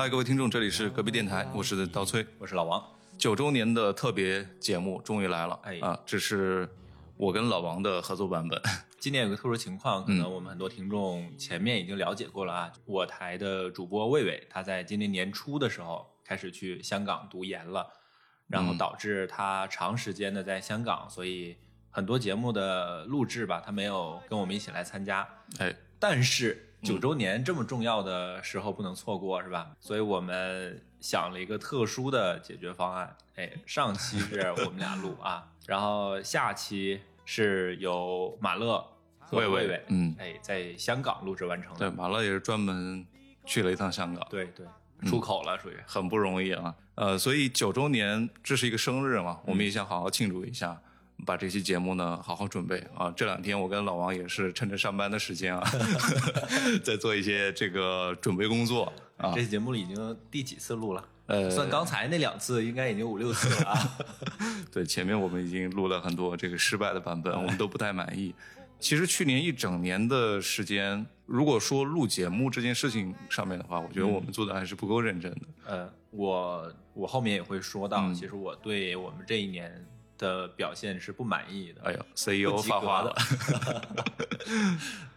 嗨，各位听众，这里是隔壁电台，我是刀崔，我是老王。九周年的特别节目终于来了，哎啊，这是我跟老王的合作版本。今年有个特殊情况，可能我们很多听众前面已经了解过了啊。我台的主播魏伟，他在今年年初的时候开始去香港读研了，然后导致他长时间的在香港，所以很多节目的录制吧，他没有跟我们一起来参加。哎，但是九周年这么重要的时候不能错过，是吧？所以我们想了一个特殊的解决方案。哎，上期是我们俩录啊，然后下期是由马乐和魏魏嗯哎，在香港录制完成对，马乐也是专门去了一趟香港，对对，出口了，属于。很不容易啊。呃，所以九周年这是一个生日嘛，我们也想好好庆祝一下。把这期节目呢好好准备啊！这两天我跟老王也是趁着上班的时间啊，在做一些这个准备工作啊。这期节目里已经第几次录了？呃算刚才那两次，应该已经五六次了啊。对，前面我们已经录了很多这个失败的版本，我们都不太满意。其实去年一整年的时间，如果说录节目这件事情上面的话，我觉得我们做的还是不够认真的。呃，我我后面也会说到，其实我对我们这一年的表现是不满意的。哎呦，CEO 发话了的。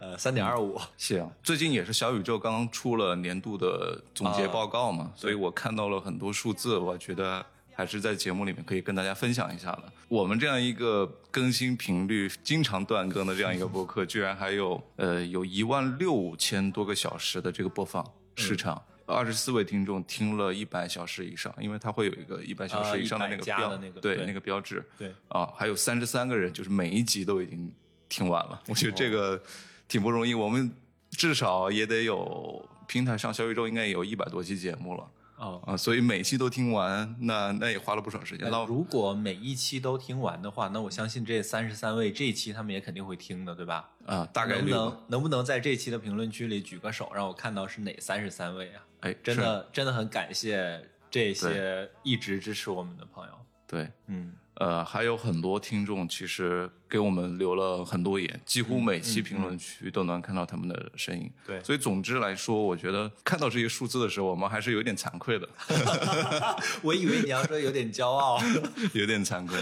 呃，三点二五，是啊，最近也是小宇宙刚刚出了年度的总结报告嘛，所以我看到了很多数字，我觉得还是在节目里面可以跟大家分享一下的。我们这样一个更新频率经常断更的这样一个播客，居然还有呃有一万六千多个小时的这个播放时长。二十四位听众听了一百小时以上，因为它会有一个一百小时以上的那个标，的那个对对。那个标志，对。啊，还有三十三个人，就是每一集都已经听完了。我觉得这个挺不容易，我们至少也得有平台上小宇宙应该也有一百多期节目了哦。啊，所以每期都听完，那那也花了不少时间。那如果每一期都听完的话，那我相信这三十三位这一期他们也肯定会听的，对吧？啊，大概能不率能能不能在这期的评论区里举个手，让我看到是哪三十三位啊？哎，真的真的很感谢这些一直支持我们的朋友。对，嗯，呃，还有很多听众其实给我们留了很多言，几乎每期评论区都能看到他们的身影。对所以总之来说，我觉得看到这些数字的时候，我们还是有点惭愧的。我以为你要说有点骄傲。有点惭愧。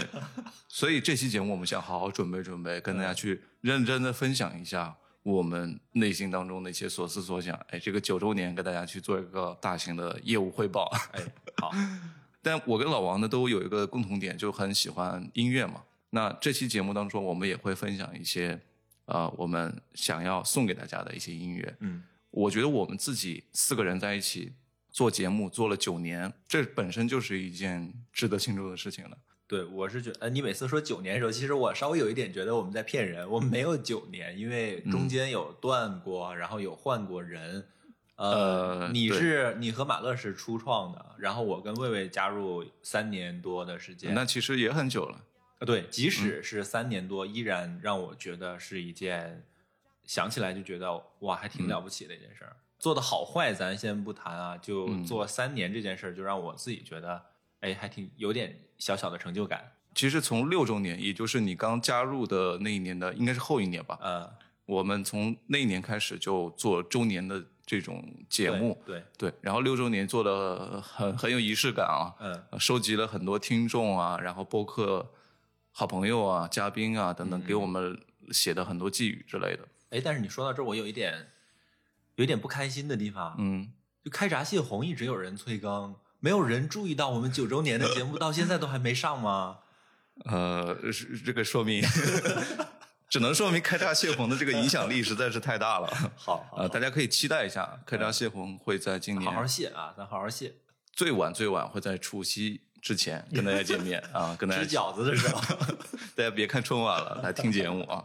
所以这期节目我们想好好准备准备，跟大家去认真的分享一下我们内心当中的一些所思所想。哎，这个九周年跟大家去做一个大型的业务汇报。哎，好，但我跟老王呢都有一个共同点，就很喜欢音乐嘛。那这期节目当中，我们也会分享一些呃我们想要送给大家的一些音乐。嗯，我觉得我们自己四个人在一起做节目做了九年，这本身就是一件值得庆祝的事情了。对，我是觉得，呃，你每次说九年的时候，其实我稍微有一点觉得我们在骗人，我们没有九年，因为中间有断过，然后有换过人。呃你是你和马乐是初创的，然后我跟魏魏加入三年多的时间。那其实也很久了。呃对，即使是三年多，依然让我觉得是一件想起来就觉得哇，还挺了不起的一件事儿。做的好坏咱先不谈啊，就做三年这件事儿，就让我自己觉得，哎，还挺有点小小的成就感。其实从六周年，也就是你刚加入的那一年的，应该是后一年吧。呃，我们从那一年开始就做周年的这种节目，对，对，然后六周年做的很很有仪式感啊，嗯。呃收集了很多听众啊，然后播客好朋友啊、嘉宾啊等等，给我们写的很多寄语之类的。哎，但是你说到这儿，我有一点有一点不开心的地方，嗯，就开闸泄洪一直有人催更，没有人注意到我们九周年的节目到现在都还没上吗？呃，是这个说明，只能说明开闸泄洪的这个影响力实在是太大了。好，好呃，大家可以期待一下，开闸泄洪会在今年好好谢啊，咱好好谢。最晚最晚会在除夕之前 跟大家见面啊，跟大家吃饺子的时候，大家别看春晚了，来听节目啊。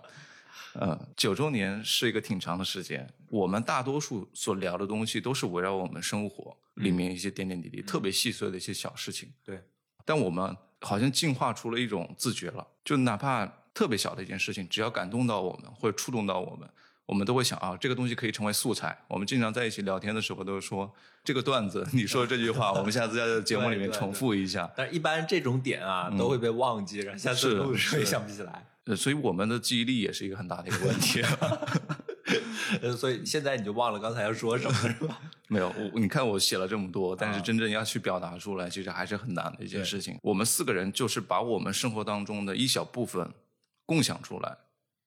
嗯，九周年是一个挺长的时间，我们大多数所聊的东西都是围绕我们生活里面一些点点滴滴、特别细碎的一些小事情。对，但我们好像进化出了一种自觉了，就哪怕特别小的一件事情，只要感动到我们或者触动到我们，我们都会想啊，这个东西可以成为素材。我们经常在一起聊天的时候都是说这个段子，你说这句话，我们下次在 节目里面重复一下。但是一般这种点啊、都会被忘记，然后下次是录的时候也想不起来。呃，所以我们的记忆力也是一个很大的一个问题。呃，所以现在你就忘了刚才要说什么，是吧？没有，我你看我写了这么多，但是真正要去表达出来，其实还是很难的一件事情。我们四个人就是把我们生活当中的一小部分共享出来，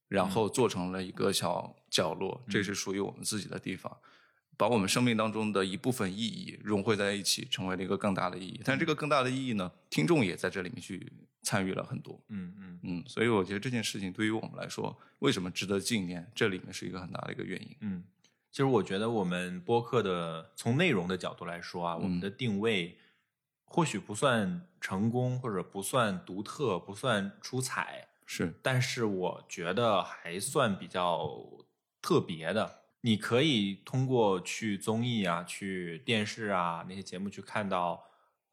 然后做成了一个小角落，这是属于我们自己的地方。把我们生命当中的一部分意义融汇在一起，成为了一个更大的意义。但这个更大的意义呢，听众也在这里面去参与了很多。嗯嗯嗯，所以我觉得这件事情对于我们来说，为什么值得纪念？这里面是一个很大的一个原因。嗯，其实我觉得我们播客的从内容的角度来说啊，我们的定位或许不算成功，或者不算独特，不算出彩，是，但是我觉得还算比较特别的。你可以通过去综艺啊、去电视啊那些节目去看到，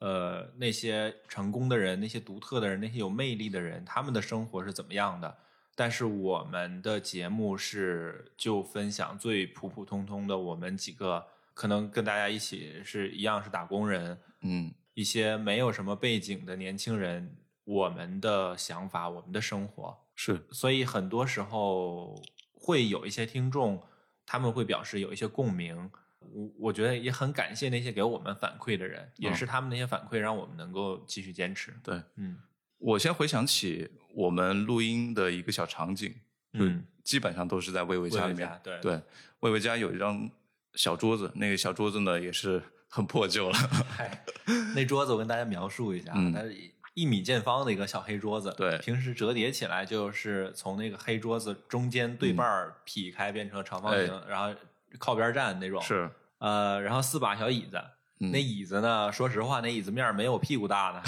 呃，那些成功的人、那些独特的人、那些有魅力的人，他们的生活是怎么样的。但是我们的节目是就分享最普普通通的，我们几个可能跟大家一起是一样是打工人，嗯，一些没有什么背景的年轻人，我们的想法、我们的生活是，所以很多时候会有一些听众。他们会表示有一些共鸣，我我觉得也很感谢那些给我们反馈的人，也是他们那些反馈让我们能够继续坚持。对，嗯，我先回想起我们录音的一个小场景，嗯，基本上都是在魏魏家里面。对对，魏魏家有一张小桌子，那个小桌子呢也是很破旧了。嗨，那桌子我跟大家描述一下，它是一米见方的一个小黑桌子，对，平时折叠起来就是从那个黑桌子中间对半劈开变成长方形，然后靠边站那种。是，呃，然后四把小椅子，那椅子呢，说实话，那椅子面没有屁股大呢。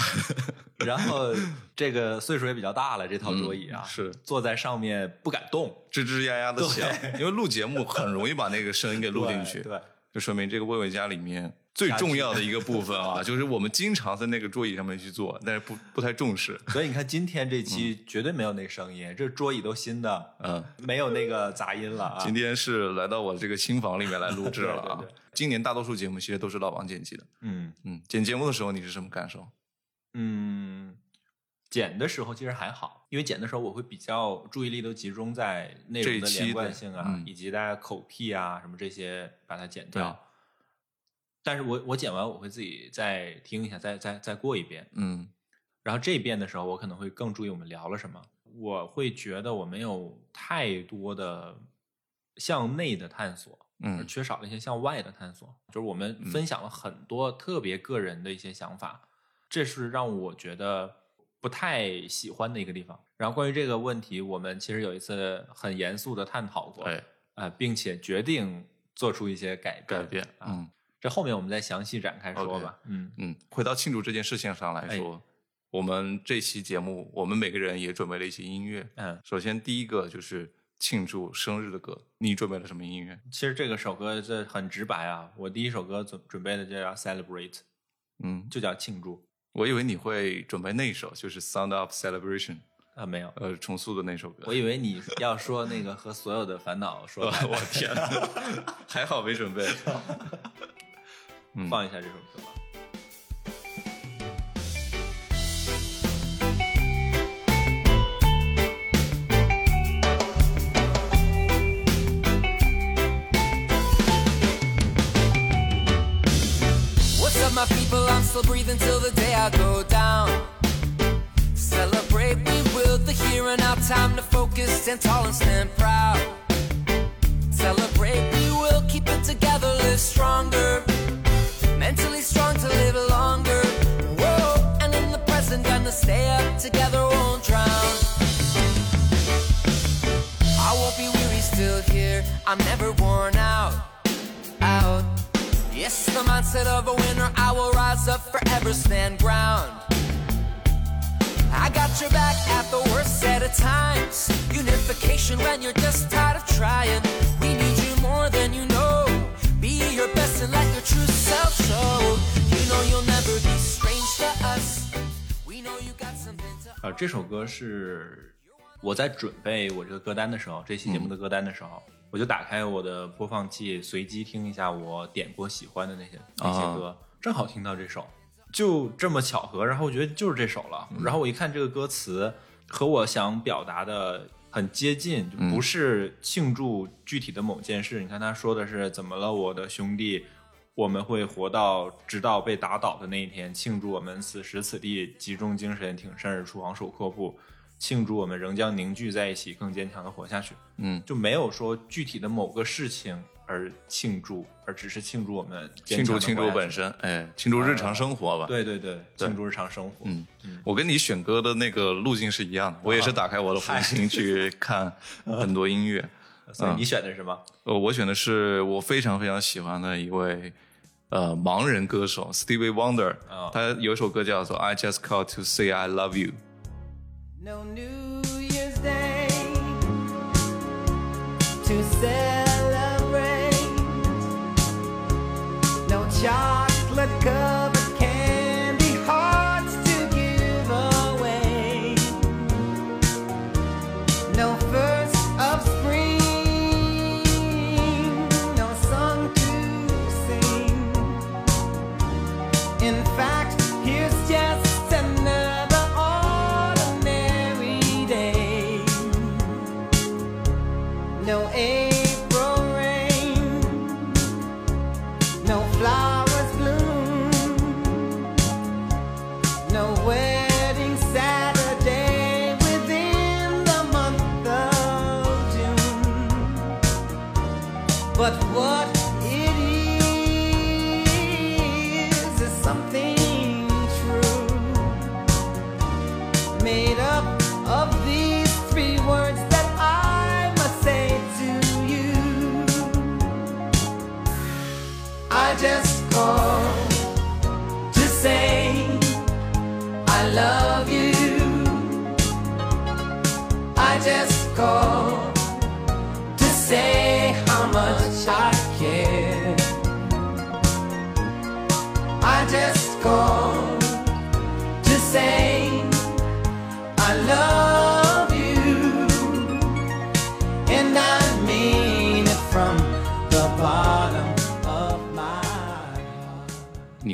然后这个岁数也比较大了，这套桌椅啊，是坐在上面不敢动，吱吱呀呀的响，因为录节目很容易把那个声音给录进去，对，就说明这个魏魏家里面。最重要的一个部分啊，就是我们经常在那个桌椅上面去做，但是不不太重视。所以你看，今天这期绝对没有那声音，这桌椅都新的，嗯，没有那个杂音了。今天是来到我这个新房里面来录制了啊。今年大多数节目其实都是老王剪辑的。嗯嗯，剪节目的时候你是什么感受？嗯，剪的时候其实还好，因为剪的时候我会比较注意力都集中在内容的连贯性啊，以及大家口癖啊什么这些，把它剪掉。但是我我剪完我会自己再听一下，再再再过一遍，嗯，然后这遍的时候我可能会更注意我们聊了什么，我会觉得我没有太多的向内的探索，嗯，缺少了一些向外的探索，就是我们分享了很多特别个人的一些想法，这是让我觉得不太喜欢的一个地方。然后关于这个问题，我们其实有一次很严肃的探讨过，哎，呃，并且决定做出一些改改变，嗯。这后面我们再详细展开说吧。嗯嗯，回到庆祝这件事情上来说，我们这期节目，我们每个人也准备了一些音乐。嗯，首先第一个就是庆祝生日的歌，你准备了什么音乐？其实这个首歌这很直白啊，我第一首歌准准备的就叫 Celebrate，嗯，就叫庆祝。我以为你会准备那首，就是 Sound of Celebration。啊，没有，呃，重塑的那首歌。我以为你要说那个和所有的烦恼说。我天，还好没准备。放一下这首歌吧。What's up, my people? I'm still breathing till the day I go down. Celebrate, we will the here and now. Time to focus, stand tall and stand proud. Celebrate, I'm never worn out. Out. Yes, the mindset of a winner. I will rise up, forever stand ground. I got your back at the worst set of times. Unification when you're just tired of trying. We need you more than you know. Be your best and let your true self show. You know you'll never be strange to us. We know you got something to. 呃，这首歌是我在准备我这个歌单的时候，这期节目的歌单的时候， 我就打开我的播放器，随机听一下我点过喜欢的那些那些歌，正好听到这首，就这么巧合，然后我觉得就是这首了。然后我一看这个歌词和我想表达的很接近，就不是庆祝具体的某件事。你看他说的是怎么了，我的兄弟，我们会活到直到被打倒的那一天，庆祝我们此时此地集中精神挺身而出，昂首阔步，庆祝我们仍将凝聚在一起，更坚强的活下去。嗯，就没有说具体的某个事情而庆祝，而只是庆祝我们庆祝庆祝本身，哎，庆祝日常生活吧。对对对，庆祝日常生活。嗯，我跟你选歌的那个路径是一样的，我也是打开我的红心去 看很多音乐。所以你选的是什么？呃，我选的是我非常非常喜欢的一位呃盲人歌手 Stevie Wonder，、哦他有一首歌叫做《I Just Called to Say I Love You》。No New Year's Day to celebrate. No chocolate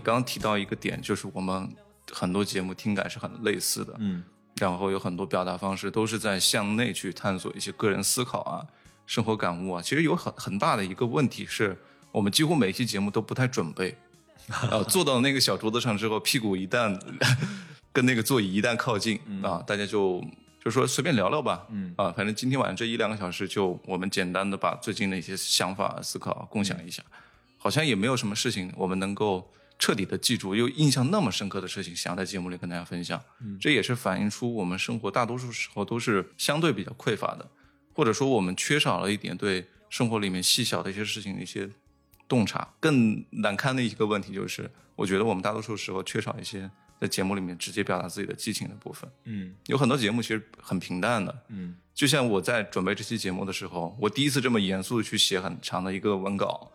刚刚提到一个点，就是我们很多节目听感是很类似的，嗯，然后有很多表达方式都是在向内去探索一些个人思考啊、生活感悟啊。其实有很很大的一个问题是，我们几乎每期节目都不太准备，呃，坐到那个小桌子上之后，屁股一旦跟那个座椅一旦靠近、啊，大家就就说随便聊聊吧，嗯。啊，反正今天晚上这一两个小时，就我们简单的把最近的一些想法、思考共享一下，好像也没有什么事情我们能够彻底的记住，又印象那么深刻的事情，想在节目里跟大家分享。这也是反映出我们生活大多数时候都是相对比较匮乏的，或者说我们缺少了一点对生活里面细小的一些事情的一些洞察。更难堪的一个问题就是，我觉得我们大多数时候缺少一些在节目里面直接表达自己的激情的部分。嗯有很多节目其实很平淡的，嗯就像我在准备这期节目的时候，我第一次这么严肃的去写很长的一个文稿，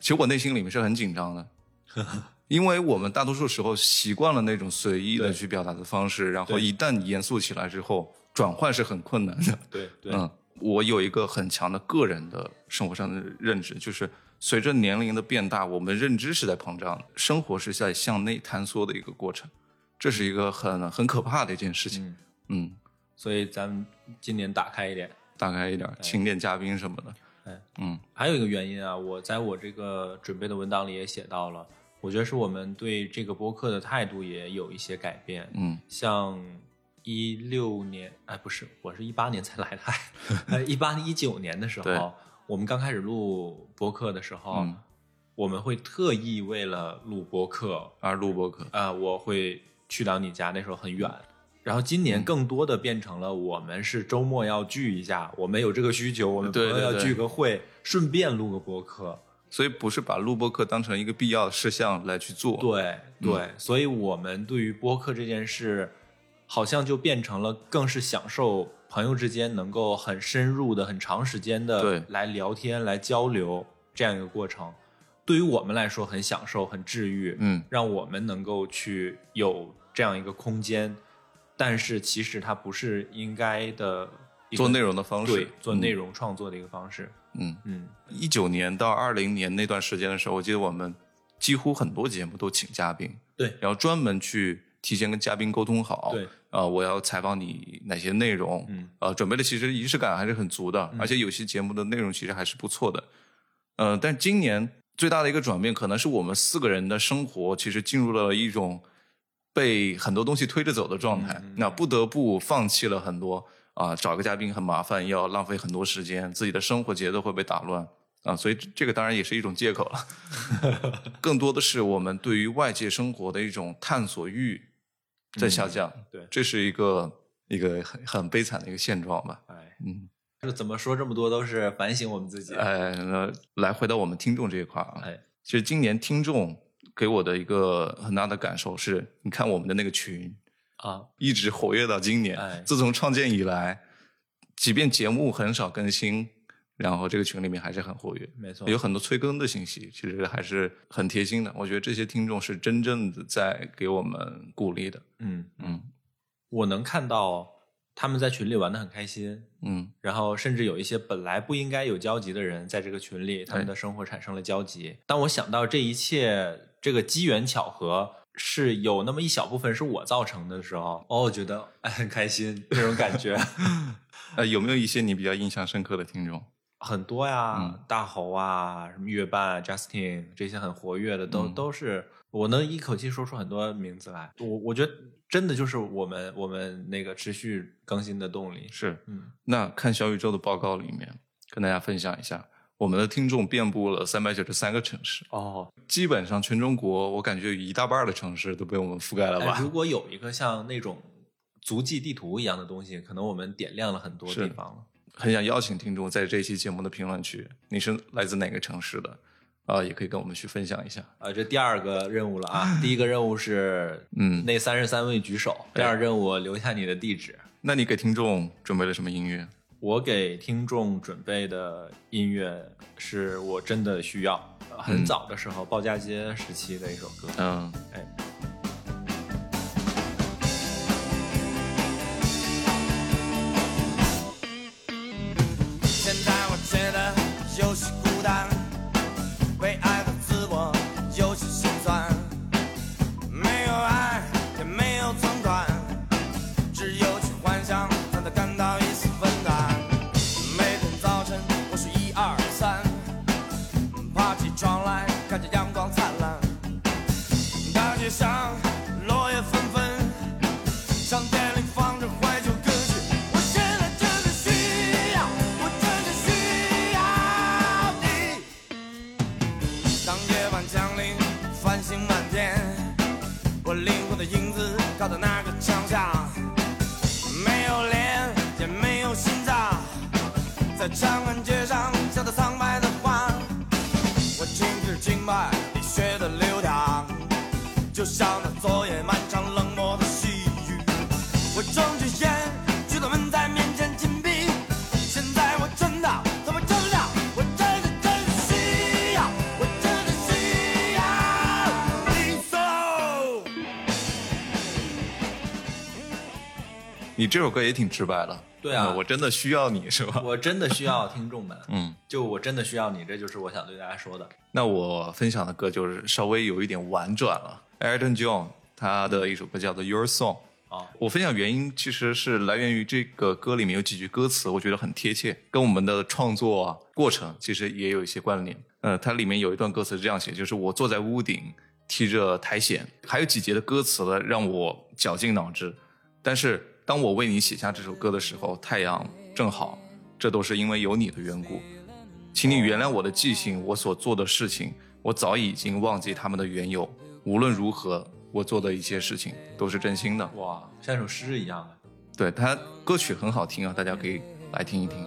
其实我内心里面是很紧张的，因为我们大多数时候习惯了那种随意的去表达的方式，然后一旦严肃起来之后，转换是很困难的。对对，嗯，我有一个很强的个人的生活上的认知，就是随着年龄的变大，我们认知是在膨胀的，生活是在向内坍缩的一个过程，这是一个很很可怕的一件事情。嗯。嗯，所以咱们今年打开一点。打开一点，请点嘉宾什么的。哎，嗯。还有一个原因啊，我在我这个准备的文档里也写到了，我觉得是我们对这个播客的态度也有一些改变。嗯像一六年，哎，不是，我是一八年才来的，哎，一八一九年的时候，我们刚开始录播客的时候，嗯我们会特意为了录播客，而录播客，啊、我会去到你家，那时候很远。然后今年更多的变成了我们是周末要聚一下，我们有这个需求，我们朋友要聚个会，顺便录个播客。所以不是把录播课当成一个必要的事项来去做。，对对，所以我们对于播客这件事，好像就变成了更是享受朋友之间能够很深入的、很长时间的对来聊天、来交流这样一个过程。对于我们来说很享受、很治愈，嗯让我们能够去有这样一个空间，但是其实它不是应该的做内容的方式，对做内容创作的一个方式。嗯，嗯。嗯，一九年到二零年那段时间的时候，我记得我们几乎很多节目都请嘉宾，对。然后专门去提前跟嘉宾沟通好，对，啊、我要采访你哪些内容，嗯，呃，准备的其实仪式感还是很足的，而且有些节目的内容其实还是不错的，呃，但今年最大的一个转变，可能是我们四个人的生活其实进入了一种被很多东西推着走的状态，那不得不放弃了很多啊、找个嘉宾很麻烦，要浪费很多时间，自己的生活节奏会被打乱啊，所以这这个当然也是一种借口了。更多的是我们对于外界生活的一种探索欲在下降，对这是一个一个很很悲惨的一个现状吧。哎，嗯，就怎么说这么多都是反省我们自己。哎，那来回到我们听众这一块啊，哎，其实今年听众给我的一个很大的感受是，你看我们的那个群啊，一直活跃到今年，哎自从创建以来，即便节目很少更新，然后这个群里面还是很活跃。没错，有很多催更的信息，其实还是很贴心的。我觉得这些听众是真正的在给我们鼓励的。嗯，嗯我能看到他们在群里玩的很开心，嗯然后甚至有一些本来不应该有交集的人，在这个群里，他们的生活产生了交集。当我想到这一切这个机缘巧合是有那么一小部分是我造成的时候，哦，我觉得哎很开心，这种感觉 呃，有没有一些你比较印象深刻的听众？很多呀，嗯大猴啊，什么月半、啊、Justin 这些很活跃的，都、嗯都是我能一口气说出很多名字来。我我觉得真的就是我们我们那个持续更新的动力。是，嗯，那看小宇宙的报告里面，跟大家分享一下，我们的听众遍布了三百九十三个城市，哦，基本上全中国，我感觉有一大半的城市都被我们覆盖了吧？哎如果有一个像那种足迹地图一样的东西，可能我们点亮了很多地方了。很想邀请听众在这期节目的评论区，你是来自哪个城市的？啊、也可以跟我们去分享一下。啊，这第二个任务了啊！第一个任务是，嗯那三十三位举手；第二任务留下你的地址。那你给听众准备了什么音乐？我给听众准备的音乐是我真的需要，呃很嗯早的时候鲍家街时期的一首歌。嗯，哎，这首歌也挺直白的。对啊呃我真的需要你是吧？我真的需要听众们，嗯，就我真的需要你，这就是我想对大家说的。那我分享的歌就是稍微有一点婉转了。Elton John 他的一首歌叫做《Your Song》。啊，我分享原因其实是来源于这个歌里面有几句歌词，我觉得很贴切，跟我们的创作啊过程其实也有一些关联。呃，它里面有一段歌词是这样写，就是我坐在屋顶踢着苔藓，还有几节的歌词呢让我绞尽脑汁。但是当我为你写下这首歌的时候，太阳正好，这都是因为有你的缘故。请你原谅我的记性，我所做的事情，我早已经忘记他们的缘由。无论如何，我做的一些事情都是真心的。哇，像一首诗一样的。对他歌曲很好听啊，大家可以来听一听。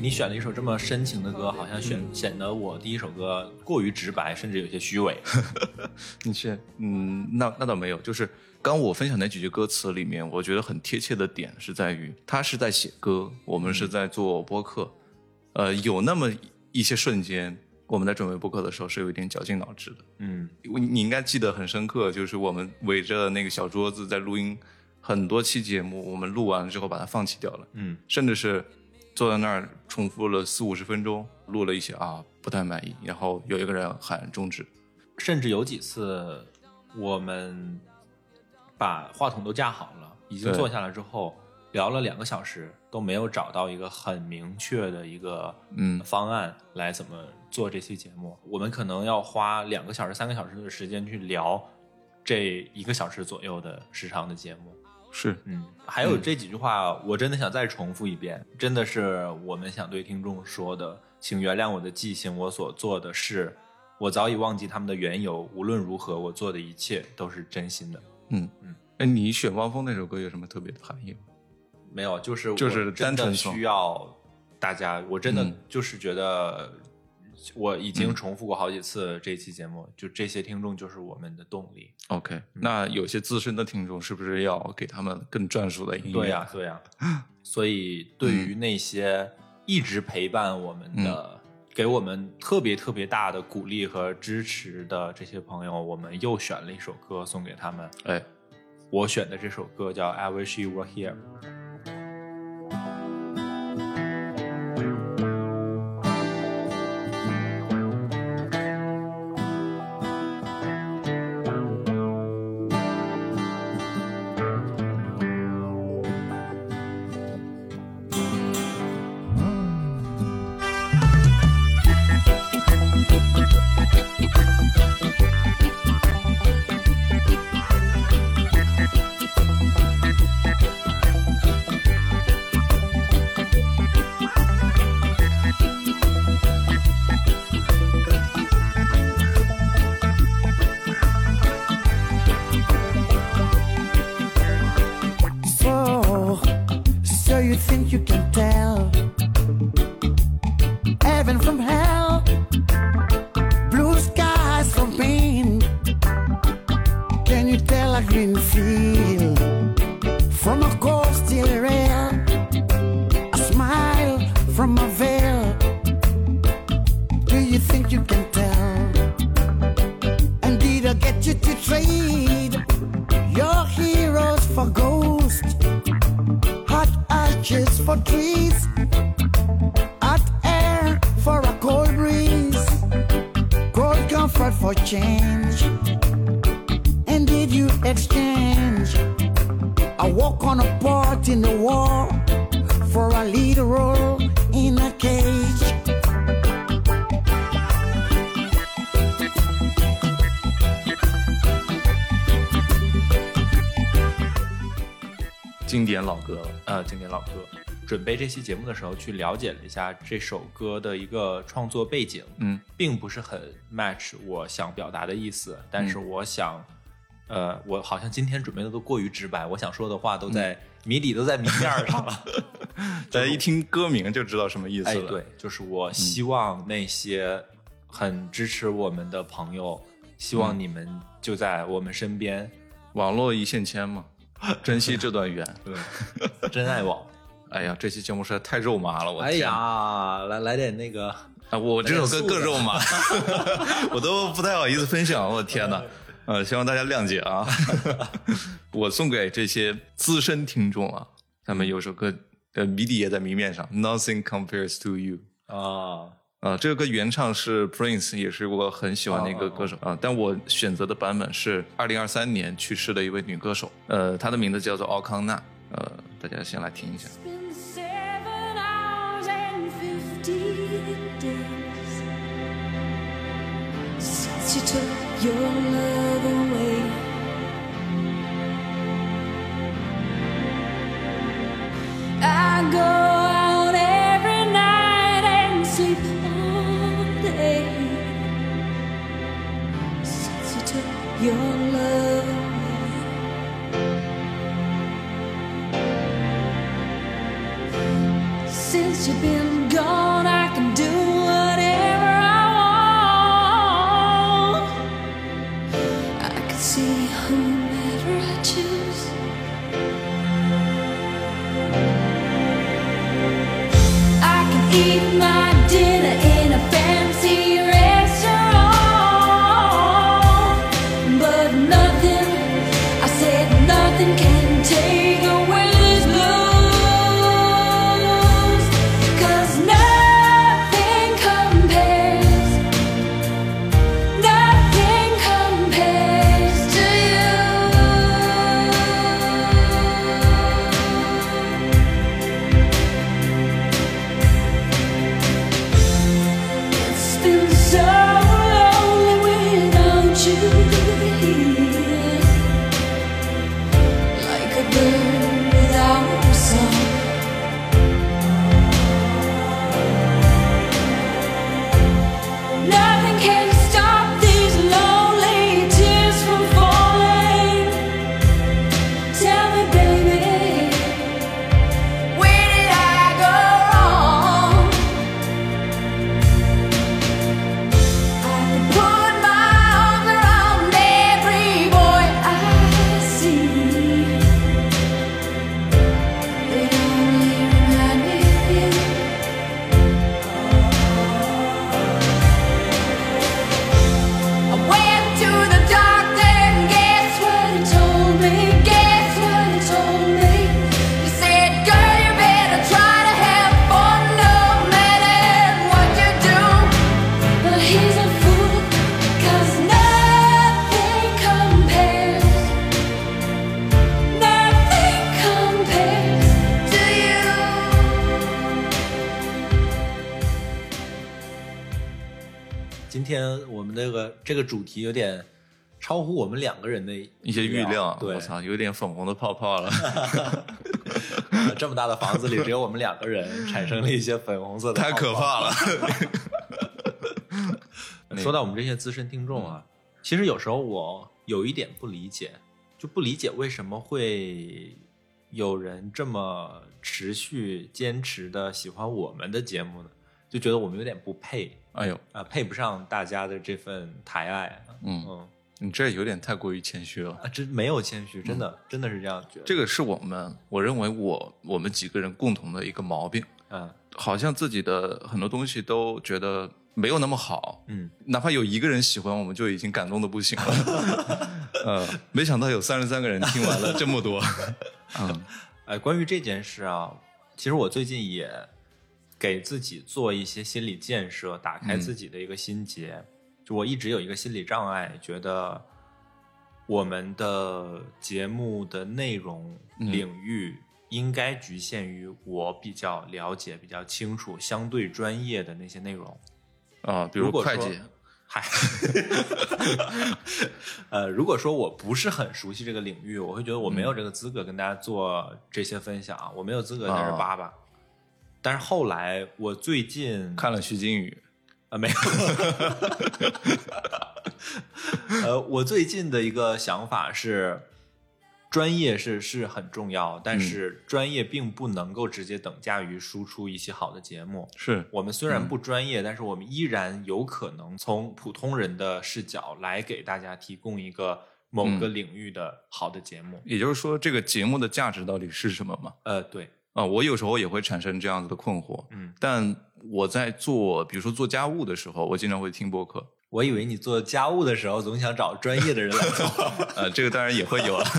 你选了一首这么深情的歌，好像显显得我第一首歌过于直白，甚至有些虚伪。你是嗯，那那倒没有，就是刚我分享那几句歌词里面，我觉得很贴切的点是在于，他是在写歌，我们是在做播客，呃，有那么一些瞬间，我们在准备播客的时候是有一点绞尽脑汁的。嗯，你你应该记得很深刻，就是我们围着那个小桌子在录音，很多期节目，我们录完了之后把它放弃掉了，嗯，甚至是坐在那儿重复了四五十分钟，录了一些啊不太满意，然后有一个人喊终止，甚至有几次我们把话筒都架好了，已经坐下来之后聊了两个小时，都没有找到一个很明确的一个嗯方案来怎么做这期节目。我们可能要花两个小时、三个小时的时间去聊这一个小时左右的时长的节目。是嗯，还有这几句话，我真的想再重复一遍，真的是我们想对听众说的，请原谅我的记性，我所做的事，我早已忘记他们的缘由。无论如何，我做的一切都是真心的。嗯嗯，哎，你选汪峰那首歌有什么特别的含义吗？没有，就是就是真的单纯需要大家，我真的嗯就是觉得，我已经重复过好几次这期节目，就这些听众就是我们的动力。OK，那有些资深的听众是不是要给他们更专属的音乐？对呀、对呀、所以对于那些一直陪伴我们的、给我们特别特别大的鼓励和支持的这些朋友，我们又选了一首歌送给他们。哎，我选的这首歌叫《I Wish You Were Here》。准备这期节目的时候去了解了一下这首歌的一个创作背景，嗯，并不是很 match 我想表达的意思，但是我想，呃，我好像今天准备的都过于直白，我想说的话都在谜底都在谜面上了。大家一听歌名就知道什么意思哎，了。对，就是我希望那些很支持我们的朋友，希望你们就在我们身边，网络一线牵嘛，珍惜这段缘。对，真爱网。哎呀，这期节目实在太肉麻了，我哎呀，来来点那个，啊，我这首歌更肉麻，来 我都不太好意思分享，我的天哪！呃，希望大家谅解啊。我送给这些资深听众啊，他们有首歌，呃，谜底也在谜面上，Nothing compares to you。啊，啊，这个歌原唱是 Prince，也是我很喜欢的一个歌手啊。但我选择的版本是二零二三年去世的一位女歌手，呃，她的名字叫做奥康纳。呃，大家先来听一下。Days since you took your love away. 这个主题有点超乎我们两个人的一些预料，对我，操，有点粉红的泡泡了。这么大的房子里只有我们两个人，产生了一些粉红色的，太可怕了。说到我们这些资深听众啊，其实有时候我有一点不理解，就不理解为什么会有人这么持续坚持的喜欢我们的节目呢？就觉得我们有点不配哎呦，啊、配不上大家的这份抬爱。嗯嗯你这有点太过于谦虚了。啊，真没有谦虚，真的、真的是这样觉得。这个是我们，我认为我我们几个人共同的一个毛病，嗯好像自己的很多东西都觉得没有那么好，嗯，哪怕有一个人喜欢，我们就已经感动的不行了。呃，没想到有三十三个人听完了这么多，嗯 哎，关于这件事啊，其实我最近也给自己做一些心理建设，打开自己的一个心结。就我一直有一个心理障碍，觉得我们的节目的内容领域应该局限于我比较了解、比较清楚、相对专业的那些内容。啊，比如会计，嗨，呃，如果说我不是很熟悉这个领域，我会觉得我没有这个资格跟大家做这些分享，我没有资格在这啊叭叭。但是后来我最近看了徐金宇，啊，没有。呃，我最近的一个想法是，专业是是很重要，但是专业并不能够直接等价于输出一些好的节目。是我们虽然不专业，但是我们依然有可能从普通人的视角来给大家提供一个某个领域的好的节目。也就是说，这个节目的价值到底是什么吗？呃，对，啊，我有时候也会产生这样子的困惑。嗯，但我在做，比如说做家务的时候，我经常会听播客。我以为你做家务的时候总想找专业的人来做。呃，这个当然也会有啊。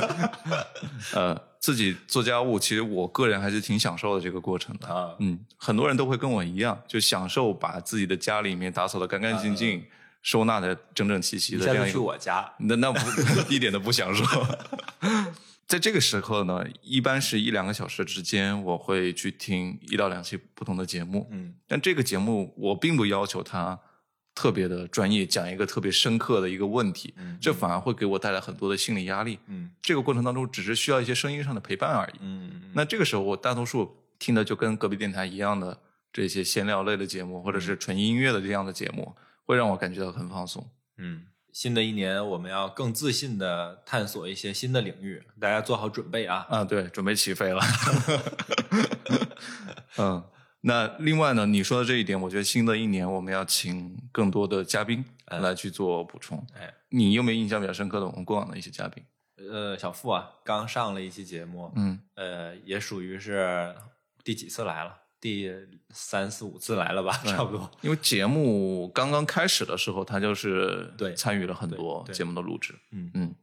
呃，自己做家务，其实我个人还是挺享受的这个过程的。啊嗯，很多人都会跟我一样，就享受把自己的家里面打扫的干干净净，收纳的整整齐齐的这样一个。我家，那那不 一点都不享受。在这个时候呢，一般是一两个小时之间，我会去听一到两期不同的节目。嗯但这个节目我并不要求它特别的专业，讲一个特别深刻的一个问题，嗯这反而会给我带来很多的心理压力。嗯这个过程当中，只是需要一些声音上的陪伴而已。嗯嗯那这个时候，我大多数听的就跟隔壁电台一样的这些闲聊类的节目，或者是纯音乐的这样的节目，会让我感觉到很放松。嗯。新的一年，我们要更自信的探索一些新的领域，大家做好准备啊！啊，对，准备起飞了。嗯，那另外呢，你说的这一点，我觉得新的一年我们要请更多的嘉宾来去做补充。哎，你有没有印象比较深刻的我们过往的一些嘉宾？呃，小付啊，刚上了一期节目，嗯，呃，也属于是第几次来了？第三四五次来了吧，差不多。因为节目刚刚开始的时候，他就是对参与了很多节目的录制。嗯嗯，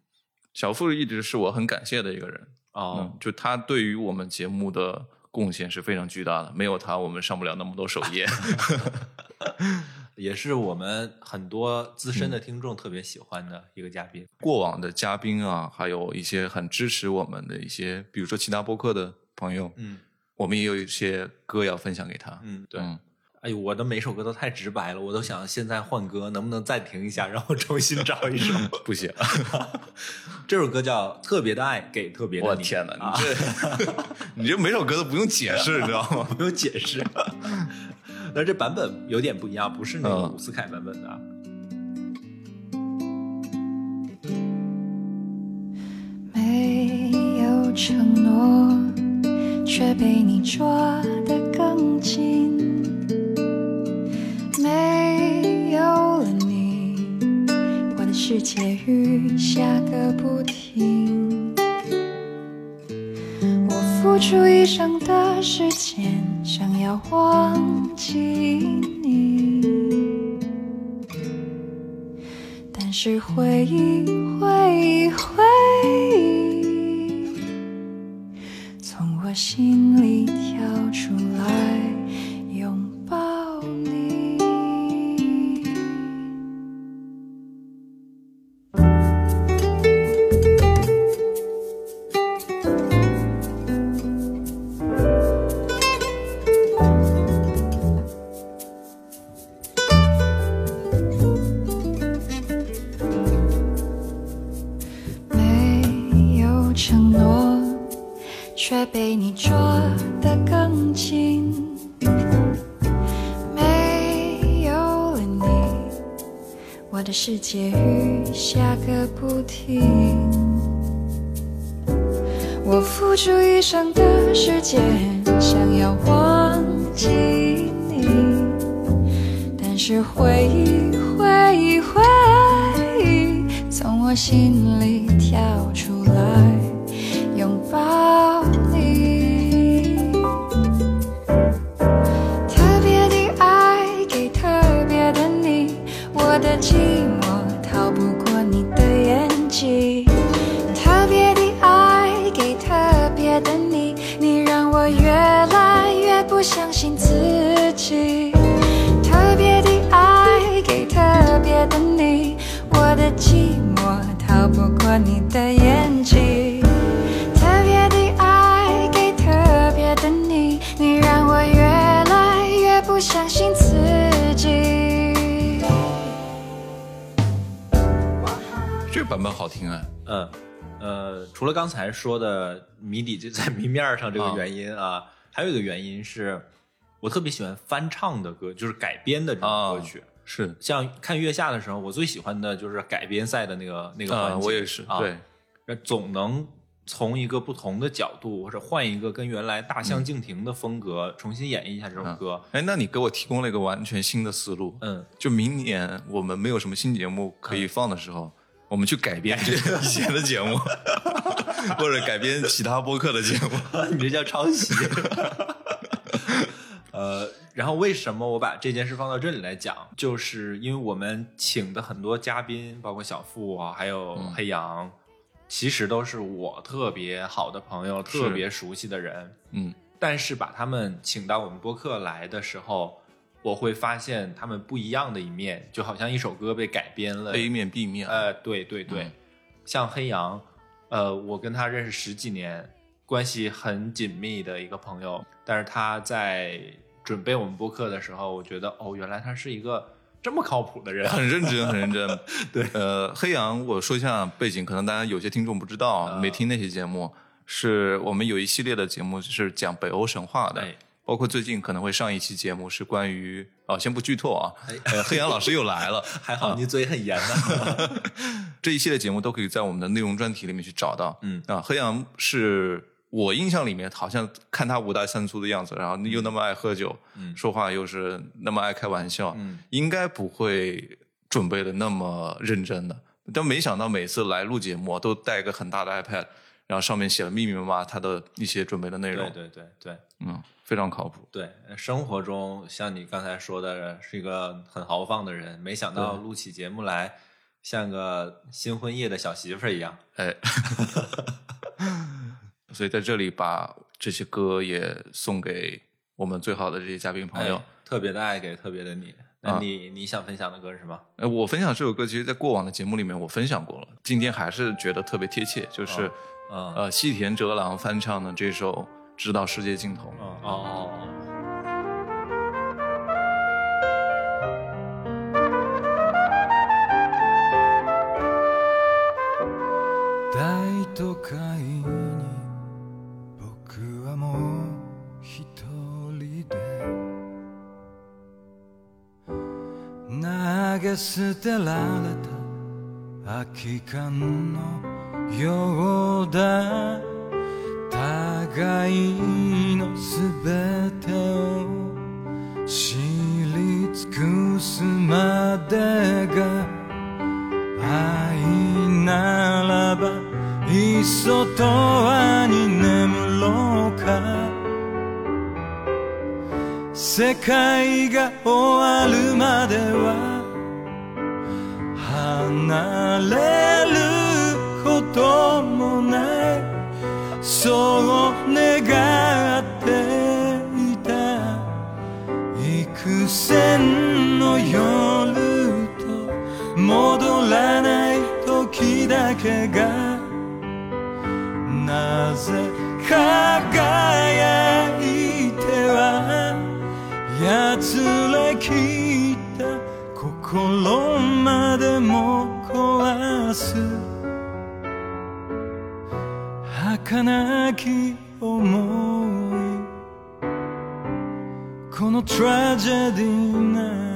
小付一直是我很感谢的一个人。哦嗯，，就他对于我们节目的贡献是非常巨大的，没有他，我们上不了那么多首页。也是我们很多资深的听众特别喜欢的一个嘉宾。过往的嘉宾啊，还有一些很支持我们的一些，比如说其他播客的朋友，嗯我们也有一些歌要分享给他。嗯，对。嗯哎呦，我的每首歌都太直白了，我都想现在换歌，能不能暂停一下，然后重新找一首？不行，这首歌叫《特别的爱给特别的你》。我天哪，啊你这、你这每首歌都不用解释，你知道吗？不用解释。但这版本有点不一样，不是那个嗯伍思凯版本的啊。却被你抓得更紧。没有了你，我的世界雨下个不停。我付出一生的时间，想要忘记你。但是回忆，回忆，回忆，心。世界雨下个不停。我付出一生的时间，版本好听啊。嗯，呃，除了刚才说的谜底就在谜面上这个原因啊，还有一个原因是，我特别喜欢翻唱的歌，就是改编的这种啊歌曲。是像看月下的时候，我最喜欢的就是改编赛的那个那个环啊，节。我也是，啊对，那总能从一个不同的角度，或者换一个跟原来大相径庭的风格，重新演绎一下这首歌。哎，那你给我提供了一个完全新的思路，嗯，就明年我们没有什么新节目可以放的时候，我们去改编这个以前的节目，或者改编其他播客的节目。你这叫抄袭。呃，然后为什么我把这件事放到这里来讲？就是因为我们请的很多嘉宾，包括小付啊，还有黑羊，其实都是我特别好的朋友，特别熟悉的人。嗯，但是把他们请到我们播客来的时候，我会发现他们不一样的一面，就好像一首歌被改编了 A 面 B 面，呃，对对对，嗯像黑羊，呃，我跟他认识十几年，关系很紧密的一个朋友，但是他在准备我们播客的时候，我觉得哦，原来他是一个这么靠谱的人。很认真，很认真。对，呃，黑羊，我说一下背景，可能大家有些听众不知道，啊没听那些节目，是我们有一系列的节目是讲北欧神话的。哎包括最近可能会上一期节目是关于哦，先不剧透啊，呃，黑羊老师又来了，还好你嘴很严呢。这一系列节目都可以在我们的内容专题里面去找到。嗯啊，黑羊是我印象里面好像看他五大三粗的样子，然后又那么爱喝酒，嗯说话又是那么爱开玩笑，嗯应该不会准备的那么认真的。但没想到每次来录节目都带一个很大的 iPad，然后上面写了密密麻麻他的一些准备的内容，对对对对嗯，非常靠谱。对，生活中像你刚才说的，是一个很豪放的人，没想到录起节目来像个新婚夜的小媳妇儿一样。哎，所以在这里把这些歌也送给我们最好的这些嘉宾朋友。哎特别的爱给特别的你。那啊你、你想分享的歌是什么？呃，我分享这首歌，其实在过往的节目里面我分享过了，今天还是觉得特别贴切，就是、嗯呃细田哲郎翻唱的这首《直到世界尽头》。哦哦哦，大都会に僕はもう一人で投げ捨てられた空き缶のようだ 互いの全てを知り尽くすまでが愛ならばいっそ永遠に眠ろうか。世界が終わるまでは離れることもない。そう願っていた幾千の夜と戻らない時だけがなぜ輝いてはやつらきった心までも壊す。儚き思い。このトラジェディな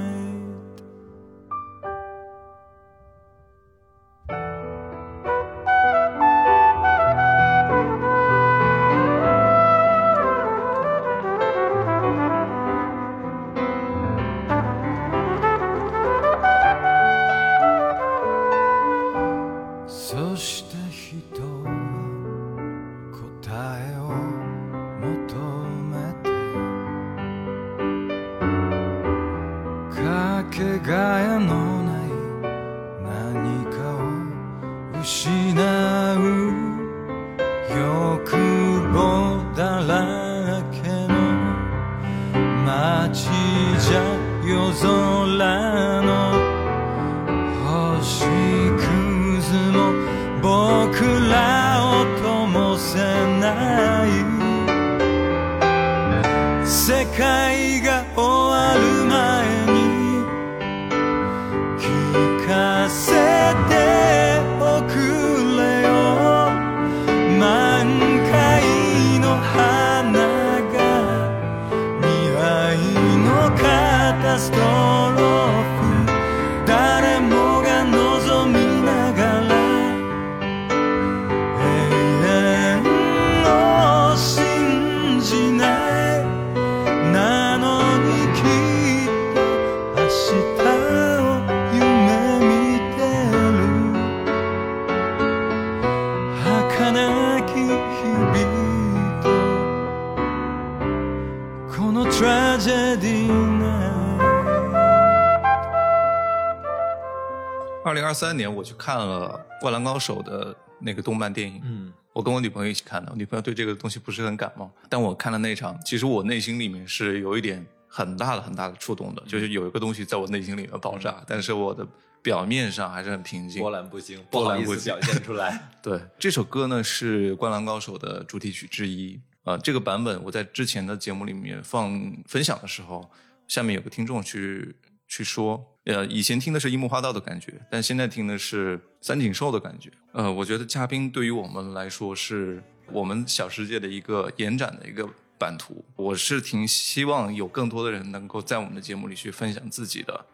看了《灌篮高手》的那个动漫电影，嗯，我跟我女朋友一起看的，我女朋友对这个东西不是很感冒，但我看了那场，其实我内心里面是有一点很大的很大的触动的，就是有一个东西在我内心里面爆炸，但是我的表面上还是很平静。波澜不惊，不波澜不表现出来。对，这首歌呢是《灌篮高手》的主题曲之一。呃，这个版本我在之前的节目里面放分享的时候，下面有个听众去去说，呃，以前听的是樱木花道的感觉，但现在听的是三井寿的感觉。呃，我觉得嘉宾对于我们来说是我们小世界的一个延展的一个版图。我是挺希望有更多的人能够在我们的节目里去分享自己的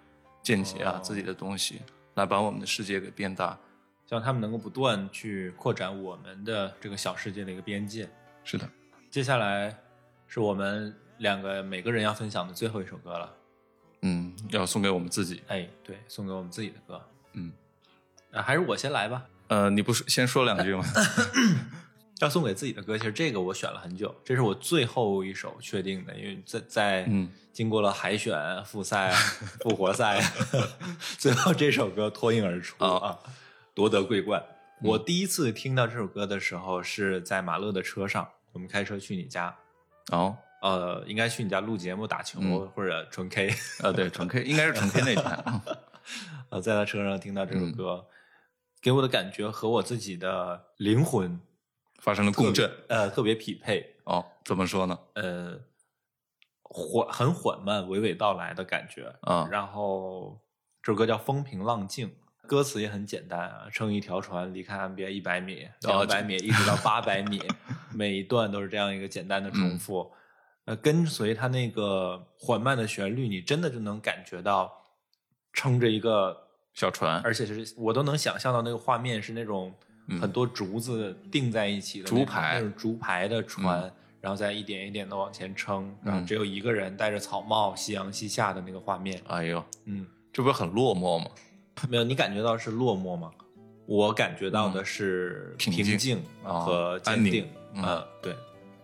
见解啊，哦自己的东西，来把我们的世界给变大。希望他们能够不断去扩展我们的这个小世界的一个边界。是的。接下来是我们两个每个人要分享的最后一首歌了。嗯，要送给我们自己。哎，对，送给我们自己的歌。嗯，啊，还是我先来吧。呃，你不是先说两句吗？要送给自己的歌，其实这个我选了很久，这是我最后一首确定的，因为在在嗯经过了海选、复赛、复活赛，最后这首歌脱颖而出啊啊，夺得桂冠。我第一次听到这首歌的时候是在马乐的车上，我们开车去你家，哦，呃，应该去你家录节目、打球、嗯或者纯 K，呃，对，纯 K 应该是纯 K 那台。呃，在他车上听到这首嗯歌，给我的感觉和我自己的灵魂发生了共振。呃，特别匹配。哦，怎么说呢？呃，缓很缓慢、娓娓道来的感觉啊然后这首歌叫《风平浪静》，歌词也很简单啊，乘一条船离开岸边一百米、哦两百米，一直到八百米，每一段都是这样一个简单的重复。呃，跟随它那个缓慢的旋律，你真的就能感觉到撑着一个小船，而且是我都能想象到那个画面是那种很多竹子钉在一起的竹排那种竹排的船，然后再一点一点的往前撑，然后嗯只有一个人戴着草帽，夕阳西下的那个画面。哎呦，嗯，这不是很落寞吗？没有，你感觉到是落寞吗？我感觉到的是平静和坚定。嗯呃对，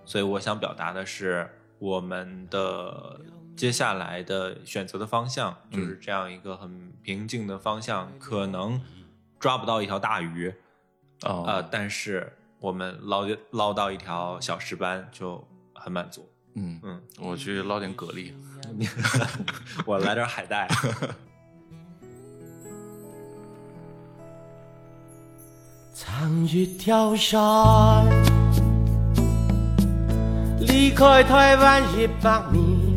所以我想表达的是我们的接下来的选择的方向就是这样一个很平静的方向，可能抓不到一条大鱼，哦，呃，但是我们捞捞到一条小石斑就很满足。嗯嗯，我去捞点蛤蜊。我来点海带。长一条山，离开台湾一百米，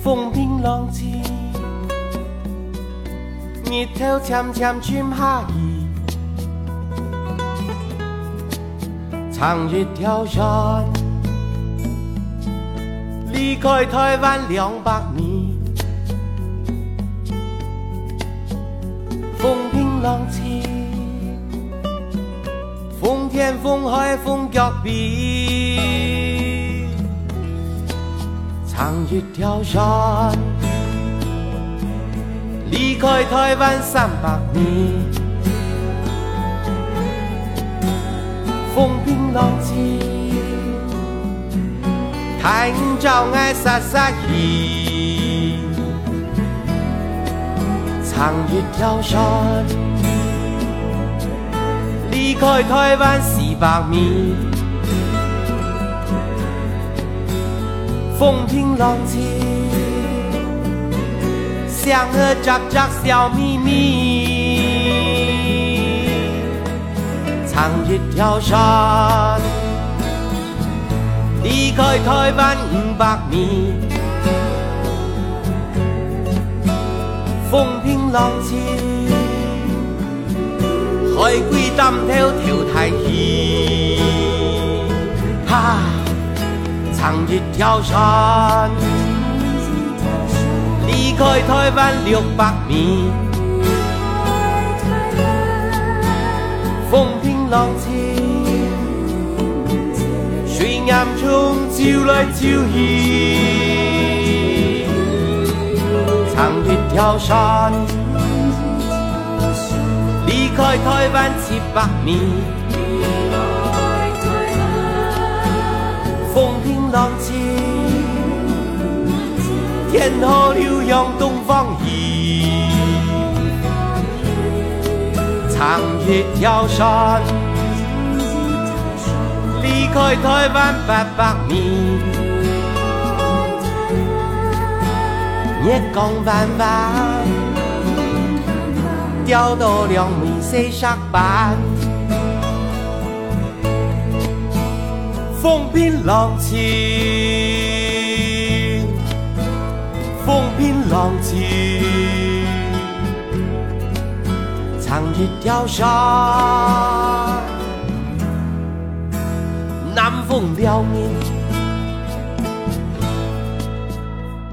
风平浪静，日头渐渐轉下移。長一條山，離開台湾两百米。风平浪静，天风海风脚壁，长一条山，离开台湾三百米。风平浪静，太陽照愛灑灑氣。长一条山，离开台湾四百米，风平浪静，像个喳喳小秘密。长一条山，离开台湾五百米。风平浪静，海龜擔挑跳太遠，哈！長长一条山，离开台湾六百米，风平浪静，水岩中照来照去，長一條山，離開台湾七百米，风平浪静，天河流向東方移。長一條山，離開台灣八百米，月光彎彎，钓到两米三十八。风平浪静，风平浪静，唱一条线，南风撩面，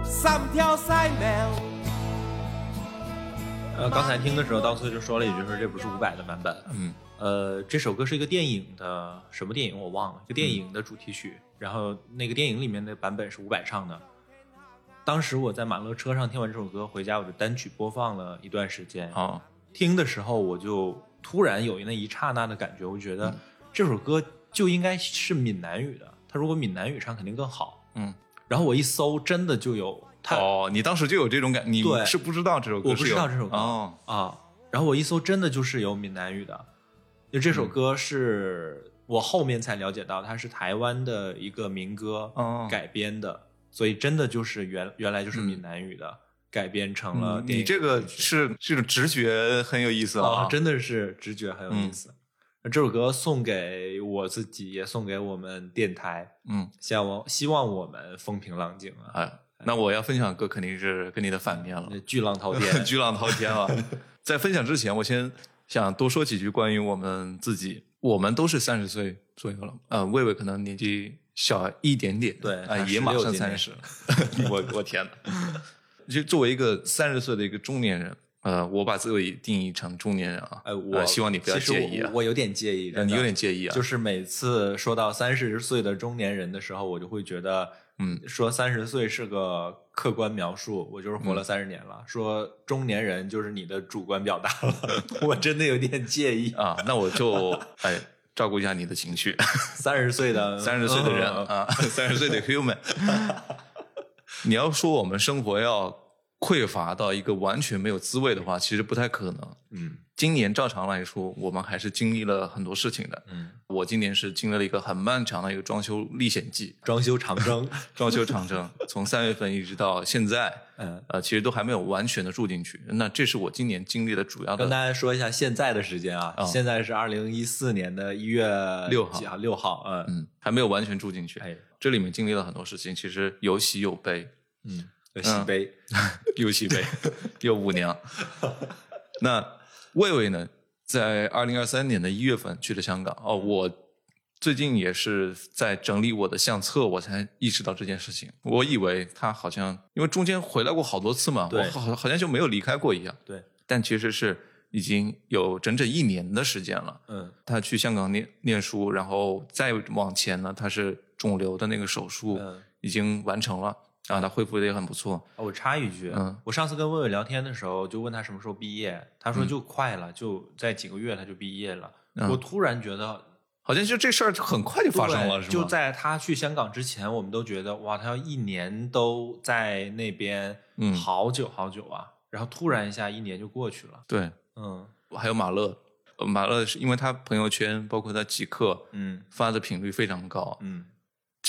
三条赛苗。呃，刚才听的时候，刀崔就说了一句，说这不是伍佰的版本。嗯，呃，这首歌是一个电影的什么电影我忘了，一个电影的主题曲。然后那个电影里面的版本是伍佰唱的。当时我在马勒车上听完这首歌，回家我就单曲播放了一段时间。哦，听的时候，我就突然有那一刹那的感觉，我就觉得这首歌就应该是闽南语的。他如果闽南语唱肯定更好。嗯，然后我一搜，真的就有他哦，你当时就有这种感，你对。是不知道这首歌我不，知道这首歌。哦，啊。然后我一搜，真的就是有闽南语的，因为这首歌是我后面才了解到，它是台湾的一个民歌哦。改编的，所以真的就是原原来就是闽南语的，改编成了电影。嗯你这个是这种直觉很有意思啊，啊，真的是直觉很有意思。那这首歌送给我自己，也送给我们电台，嗯，希望希望我们风平浪静啊，哎，那我要分享的歌肯定是跟你的反面了，巨浪滔天。巨浪滔天啊！在分享之前，我先想多说几句关于我们自己。我们都是三十岁左右了，呃，魏魏可能年纪小一点点，啊、对他也马16今年上三十了。我我天哪！就作为一个三十岁的一个中年人，呃，我把自己定义成中年人啊，哎，我、呃希望你不要介意啊我，我有点介意，呃你有点介意啊，就是每次说到三十岁的中年人的时候，我就会觉得，嗯，说三十岁是个客观描述，我就是嗯活了三十年了；说中年人就是你的主观表达了，我真的有点介意。啊，那我就哎照顾一下你的情绪。三十岁的三十岁的人嗯啊，三十岁的 human，你要说我们生活要匮乏到一个完全没有滋味的话，其实不太可能。嗯今年照常来说，我们还是经历了很多事情的。嗯，我今年是经历了一个很漫长的一个装修历险记，装修长征，装修长征，从三月份一直到现在，嗯，呃，其实都还没有完全的住进去。那这是我今年经历的主要跟大。家说一下现在的时间啊，哦现在是二零一四年的一月六号几号？六号，嗯嗯，还没有完全住进去。哎这里面经历了很多事情，其实有喜有悲。嗯，有喜悲，有喜悲，有五娘。那魏魏呢，在二零二三年的一月份去的香港。哦，我最近也是在整理我的相册，我才意识到这件事情。我以为他好像因为中间回来过好多次嘛，我好好像就没有离开过一样。对，但其实是已经有整整一年的时间了。嗯他去香港念念书，然后再往前呢，他是肿瘤的那个手术嗯已经完成了，啊，他恢复的也很不错。哦我插一句，嗯我上次跟魏魏聊天的时候，就问他什么时候毕业，他说嗯就快了，就在几个月他就毕业了。嗯我突然觉得好像就这事儿很快就发生了，是吗？就在他去香港之前，我们都觉得哇，他要一年都在那边，嗯好久好久啊。然后突然一下，一年就过去了。对，嗯还有马乐，呃马乐是因为他朋友圈包括他极客嗯发的频率非常高，嗯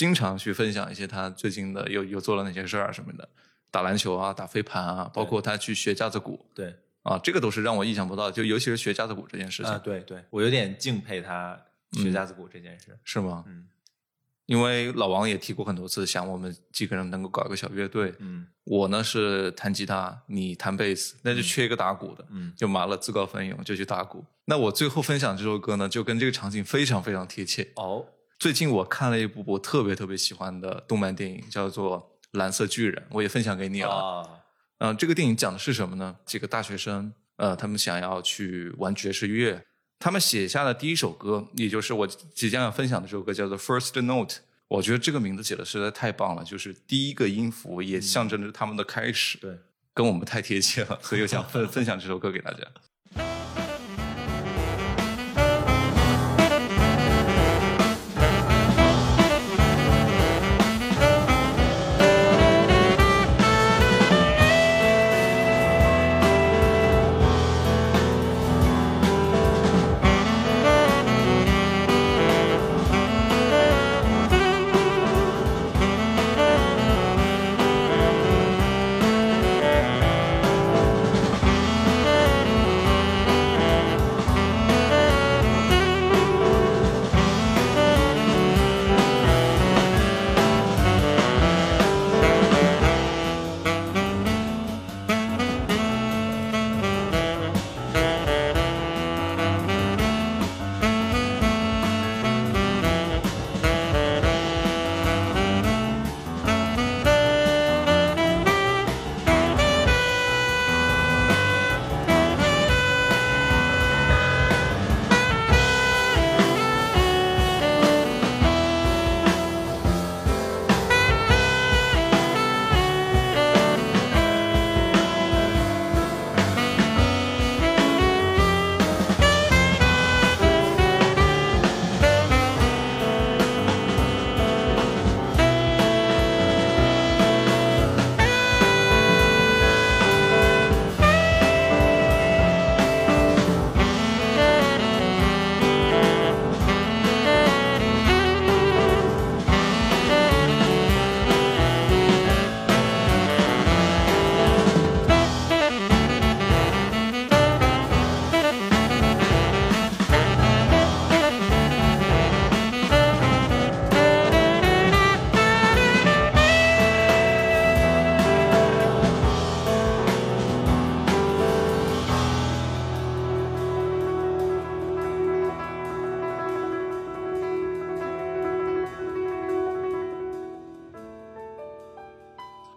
经常去分享一些他最近的又又做了哪些事儿啊什么的，打篮球啊，打飞盘啊，包括他去学架子鼓对啊，这个都是让我意想不到的，就尤其是学架子鼓这件事情，啊，对对，我有点敬佩他学架子鼓这件事。是吗？嗯因为老王也提过很多次，想我们几个人能够搞一个小乐队。嗯我呢是弹吉他，你弹贝斯，那就缺一个打鼓的。嗯就麻了自告奋勇就去打鼓。那我最后分享这首歌呢，就跟这个场景非常非常贴切。哦最近我看了一部我特别特别喜欢的动漫电影，叫做《蓝色巨人》，我也分享给你了。啊，嗯、这个电影讲的是什么呢？几个大学生，呃，他们想要去玩爵士乐，他们写下的第一首歌，也就是我即将要分享的这首歌，叫做《First Note》。我觉得这个名字写的实在太棒了，就是第一个音符，也象征着他们的开始。对，跟我们太贴切了，所以我想分分享这首歌给大家。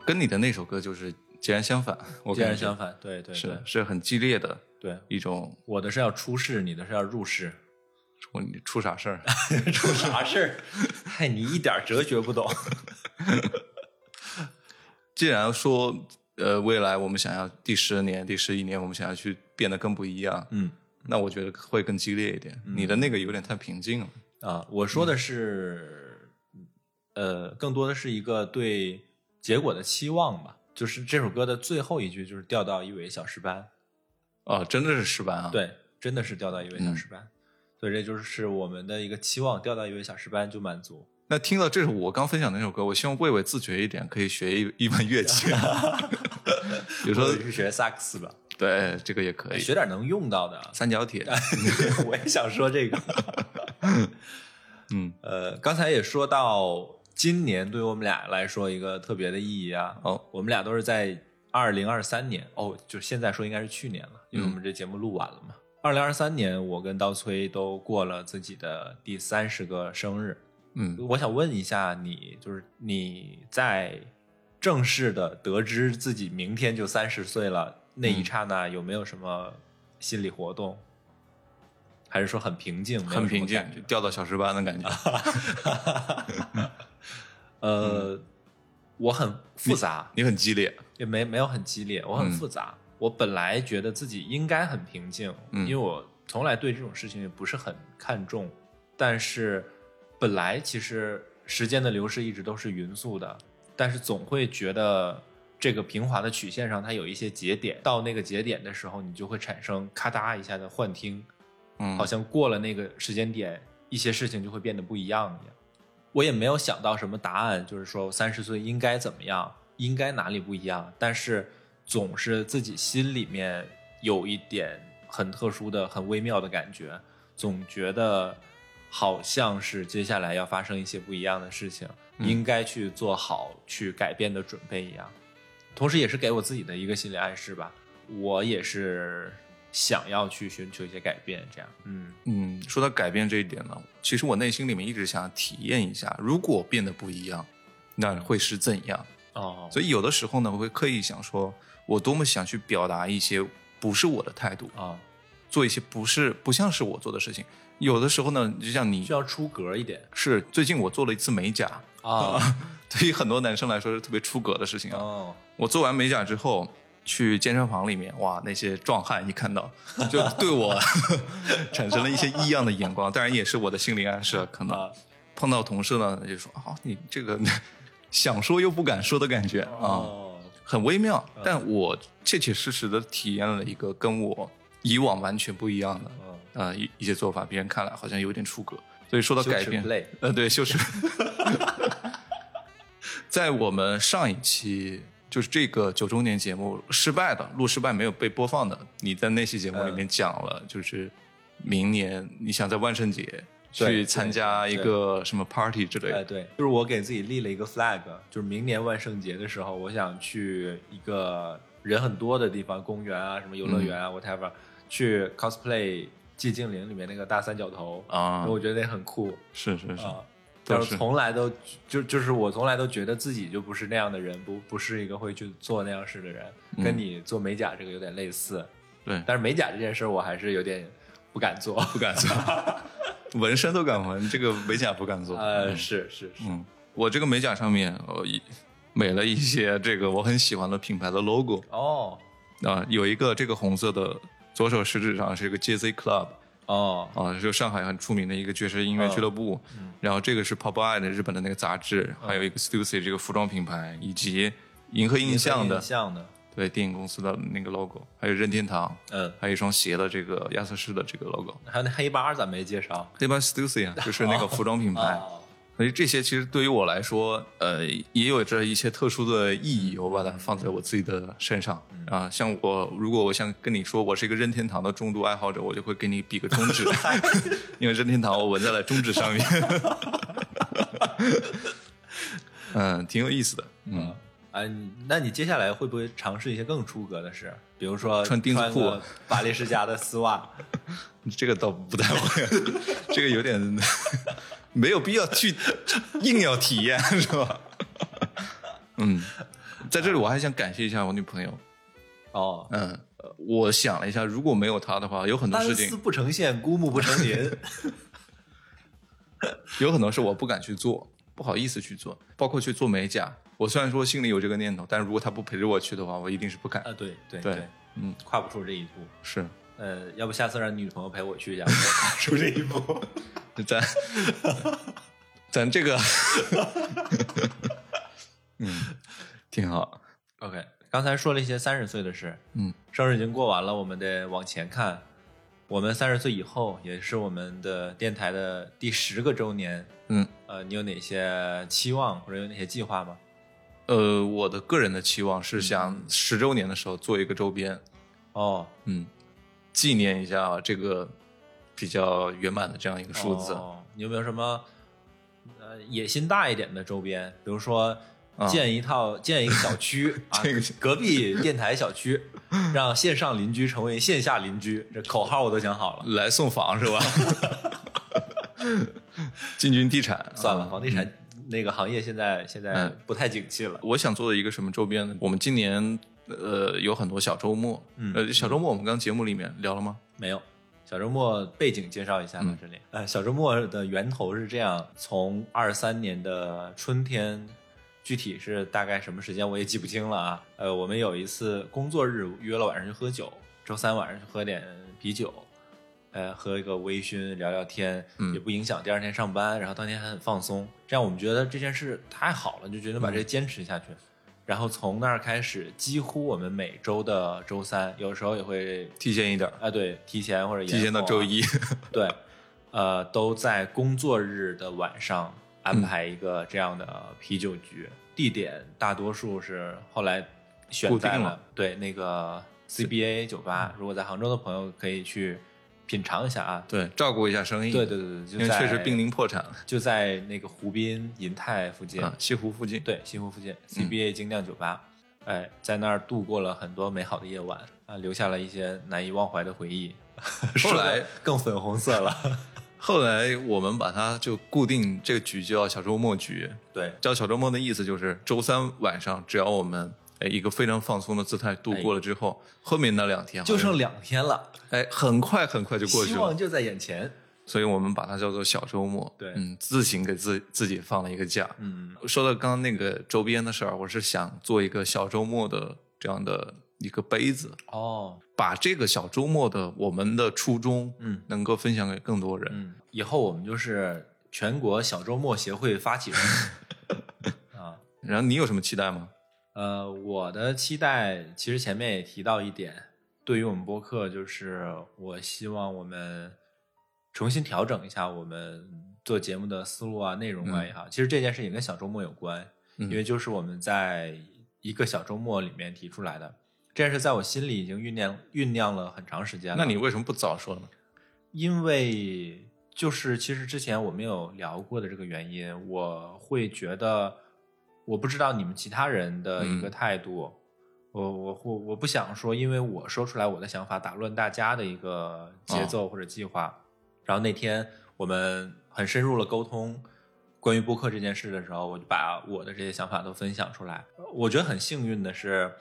跟你的那首歌就是截然相反，我截然相反，对对是对是很激烈的对，一种。我的是要出世，你的是要入世，我你出啥事儿？出啥事儿？嗨，你一点哲学不懂。既然说呃未来我们想要第十年、第十一年，我们想要去变得更不一样，嗯那我觉得会更激烈一点。你的那个有点太平静了。啊，我说的是，呃，更多的是一个对结果的期望吧。就是这首歌的最后一句，就是调到一尾小石斑。哦，真的是石斑啊！，对，真的是调到一尾小石斑，所以这就是我们的一个期望，调到一尾小石斑就满足。那听到这首我刚分享的那首歌，我希望魏伟自觉一点，可以学一一门乐器，比如说是学萨克斯吧，对这个也可以。学点能用到的。三角铁，我也想说这个。嗯，呃，刚才也说到，今年对我们俩来说一个特别的意义啊。哦，我们俩都是在二零二三年，哦，就现在说应该是去年了，因为嗯我们这节目录完了嘛。二零二三年，我跟刀崔都过了自己的第三十个生日。嗯，我想问一下你，就是你在正式的得知自己明天就三十岁了那嗯一刹那，有没有什么心理活动？还是说很平静？很平静什么感觉，掉到小石班的感觉。呃，我很复杂，你很激烈，也没没有很激烈，我很嗯。复杂。我本来觉得自己应该很平静，嗯。因为我从来对这种事情也不是很看重。但是本来其实时间的流逝一直都是匀速的，但是总会觉得这个平滑的曲线上它有一些节点，到那个节点的时候，你就会产生咔嗒一下的幻听，嗯，好像过了那个时间点，一些事情就会变得不一样一样。我也没有想到什么答案，就是说三十岁应该怎么样，应该哪里不一样，但是总是自己心里面有一点很特殊的、很微妙的感觉，总觉得好像是接下来要发生一些不一样的事情，应该去做好去改变的准备一样。同时，也是给我自己的一个心理暗示吧。我也是想要去寻求一些改变，这样，嗯。嗯，说到改变这一点呢，其实我内心里面一直想体验一下，如果变得不一样，那会是怎样？哦，所以有的时候呢，我会刻意想说，我多么想去表达一些不是我的态度，啊，做一些不是不像是我做的事情。有的时候呢，就像你需要出格一点。是最近我做了一次美甲，啊，对于很多男生来说是特别出格的事情啊。哦，我做完美甲之后，去健身房里面，哇，那些壮汉一看到，就对我 产生了一些异样的眼光。当然也是我的心理暗示，可能啊碰到同事呢，就说啊，你这个 想说又不敢说的感觉啊，哦，很微妙。但我切切实实的体验了一个跟我以往完全不一样的嗯呃一一些做法，别人看来好像有点出格。所以说到改变呃，对，就是。在我们上一期就是这个九周年节目失败的录失败没有被播放的，你在那期节目里面讲了，就是明年你想在万圣节去参加一个什么 party 之类哎，的，对，就是我给自己立了一个 flag，就是明年万圣节的时候，我想去一个人很多的地方，公园啊，什么游乐园啊、whatever，去 cosplay 寂静岭里面那个大三角头啊。我觉得那很酷。是是是，啊。都但是。从来都就就是我从来都觉得自己就不是那样的人，不不是一个会去做那样事的人，跟你做美甲这个有点类似。对，但是美甲这件事儿我还是有点不敢做，不敢做，纹身都敢纹，这个美甲不敢做。呃，嗯。是是是，嗯，我这个美甲上面我一美了一些这个我很喜欢的品牌的 logo 哦。啊、有一个这个红色的左手食指上是一个 JZ Club 哦。啊，就上海很出名的一个爵士音乐俱乐部。然后这个是 Pop Eye 的日本的那个杂志，还有一个 Stussy 这个服装品牌，以及银河印象的印象的，对电影公司的那个 logo，还有任天堂，嗯，还有一双鞋的这个亚瑟士的这个 logo。还有那黑八咱没介绍，黑八 Stussy 啊，就是那个服装品牌。哦所以这些其实对于我来说，呃，也有着一些特殊的意义，我把它放在我自己的身上啊。像我，如果我想跟你说我是一个任天堂的重度爱好者，我就会给你比个中指，因为任天堂我纹在了中指上面。嗯，挺有意思的。嗯，啊，那你接下来会不会尝试一些更出格的事？比如说穿钉子裤个巴黎世家的丝袜，这个倒不太会，这个有点没有必要去硬要体验，是吧？嗯，在这里我还想感谢一下我女朋友。哦，嗯，呃我想了一下，如果没有她的话，有很多事情，丝不成线，孤木不成林。有很多事我不敢去做，不好意思去做，包括去做美甲。我虽然说心里有这个念头，但是如果她不陪着我去的话，我一定是不敢。啊，对对对嗯，跨不出这一步。是，呃，要不下次让女朋友陪我去一下，出这一步。咱咱这个，嗯，挺好。OK，刚才说了一些三十岁的事，嗯，生日已经过完了，我们得往前看。我们三十岁以后，也是我们的电台的第十个周年。嗯，呃，你有哪些期望或者有哪些计划吗？呃，我的个人的期望是想十周年的时候做一个周边，哦，嗯，纪念一下这个比较圆满的这样一个数字。哦，你有没有什么呃野心大一点的周边？比如说啊建一套、建一个小区 啊这个，隔壁电台小区，让线上邻居成为线下邻居，这口号我都想好了。来送房是吧？进军地产，算了，啊房地产那个行业现在现在嗯不太景气了。我想做的一个什么周边呢？我们今年呃有很多小周末，嗯呃小周末我们刚节目里面聊了吗？没有。小周末背景介绍一下吧，嗯这里。呃，小周末的源头是这样：从二三年的春天，具体是大概什么时间我也记不清了啊。呃，我们有一次工作日约了晚上去喝酒，周三晚上去喝点啤酒，呃，喝一个微醺，聊聊天，嗯也不影响第二天上班，然后当天还很放松。这样我们觉得这件事太好了，就决定把这坚持下去。然后从那儿开始，几乎我们每周的周三，有时候也会提前一点，啊，对，提前或者延提前到周一。对，呃，都在工作日的晚上安排一个这样的啤酒局，地点大多数是后来选在了对那个 CBA 酒吧。如果在杭州的朋友可以去品尝一下啊。对，照顾一下生意。对对对对，就因为确实濒临破产了就在那个湖滨银泰附近，啊，西湖附近。对，西湖附近 CBA 精酿酒吧，哎，在那儿度过了很多美好的夜晚。啊，留下了一些难以忘怀的回忆。后来更粉红色了。后来我们把它就固定这个局叫小周末局，对，叫小周末的意思就是周三晚上，只要我们哎一个非常放松的姿态度过了之后，后面那两天就剩两天了，哎很快很快就过去了希望，就在眼前。所以我们把它叫做小周末。对嗯，自行给自自己放了一个假。嗯，说到刚刚那个周边的事儿，我是想做一个小周末的这样的一个杯子，哦，把这个小周末的我们的初衷，嗯能够分享给更多人。嗯，以后我们就是全国小周末协会发起人 啊。然后你有什么期待吗？呃，我的期待其实前面也提到一点，对于我们播客，就是我希望我们重新调整一下我们做节目的思路啊、内容啊也好。其实这件事也跟小周末有关，嗯因为就是我们在一个小周末里面提出来的。这件事在我心里已经酝酿酝酿了很长时间了。那你为什么不早说呢？因为就是其实之前我们有聊过的这个原因，我会觉得我不知道你们其他人的一个嗯态度，我我我我不想说，因为我说出来我的想法打乱大家的一个节奏或者计划。然后那天我们很深入了沟通关于播客这件事的时候，我就把我的这些想法都分享出来。我觉得很幸运的是，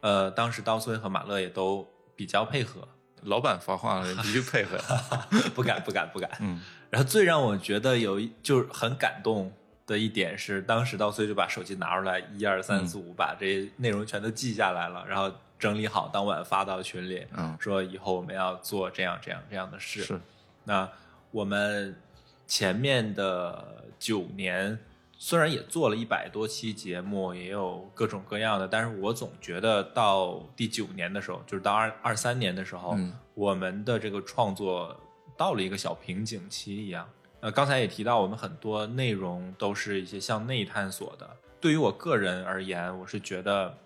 呃，当时刀崔和马乐也都比较配合，老板发话了，你必须配合。不敢，不敢，不敢。嗯，然后最让我觉得有一就是很感动的一点是，当时稻穗就把手机拿出来，一二三四五，把这些内容全都记下来了，然后整理好，当晚发到群里，嗯说以后我们要做这样这样这样的事。是，那我们前面的九年虽然也做了一百多期节目，也有各种各样的，但是我总觉得到第九年的时候，就是到二二三年的时候，嗯我们的这个创作到了一个小瓶颈期一样。呃，刚才也提到，我们很多内容都是一些向内探索的。对于我个人而言，我是觉得，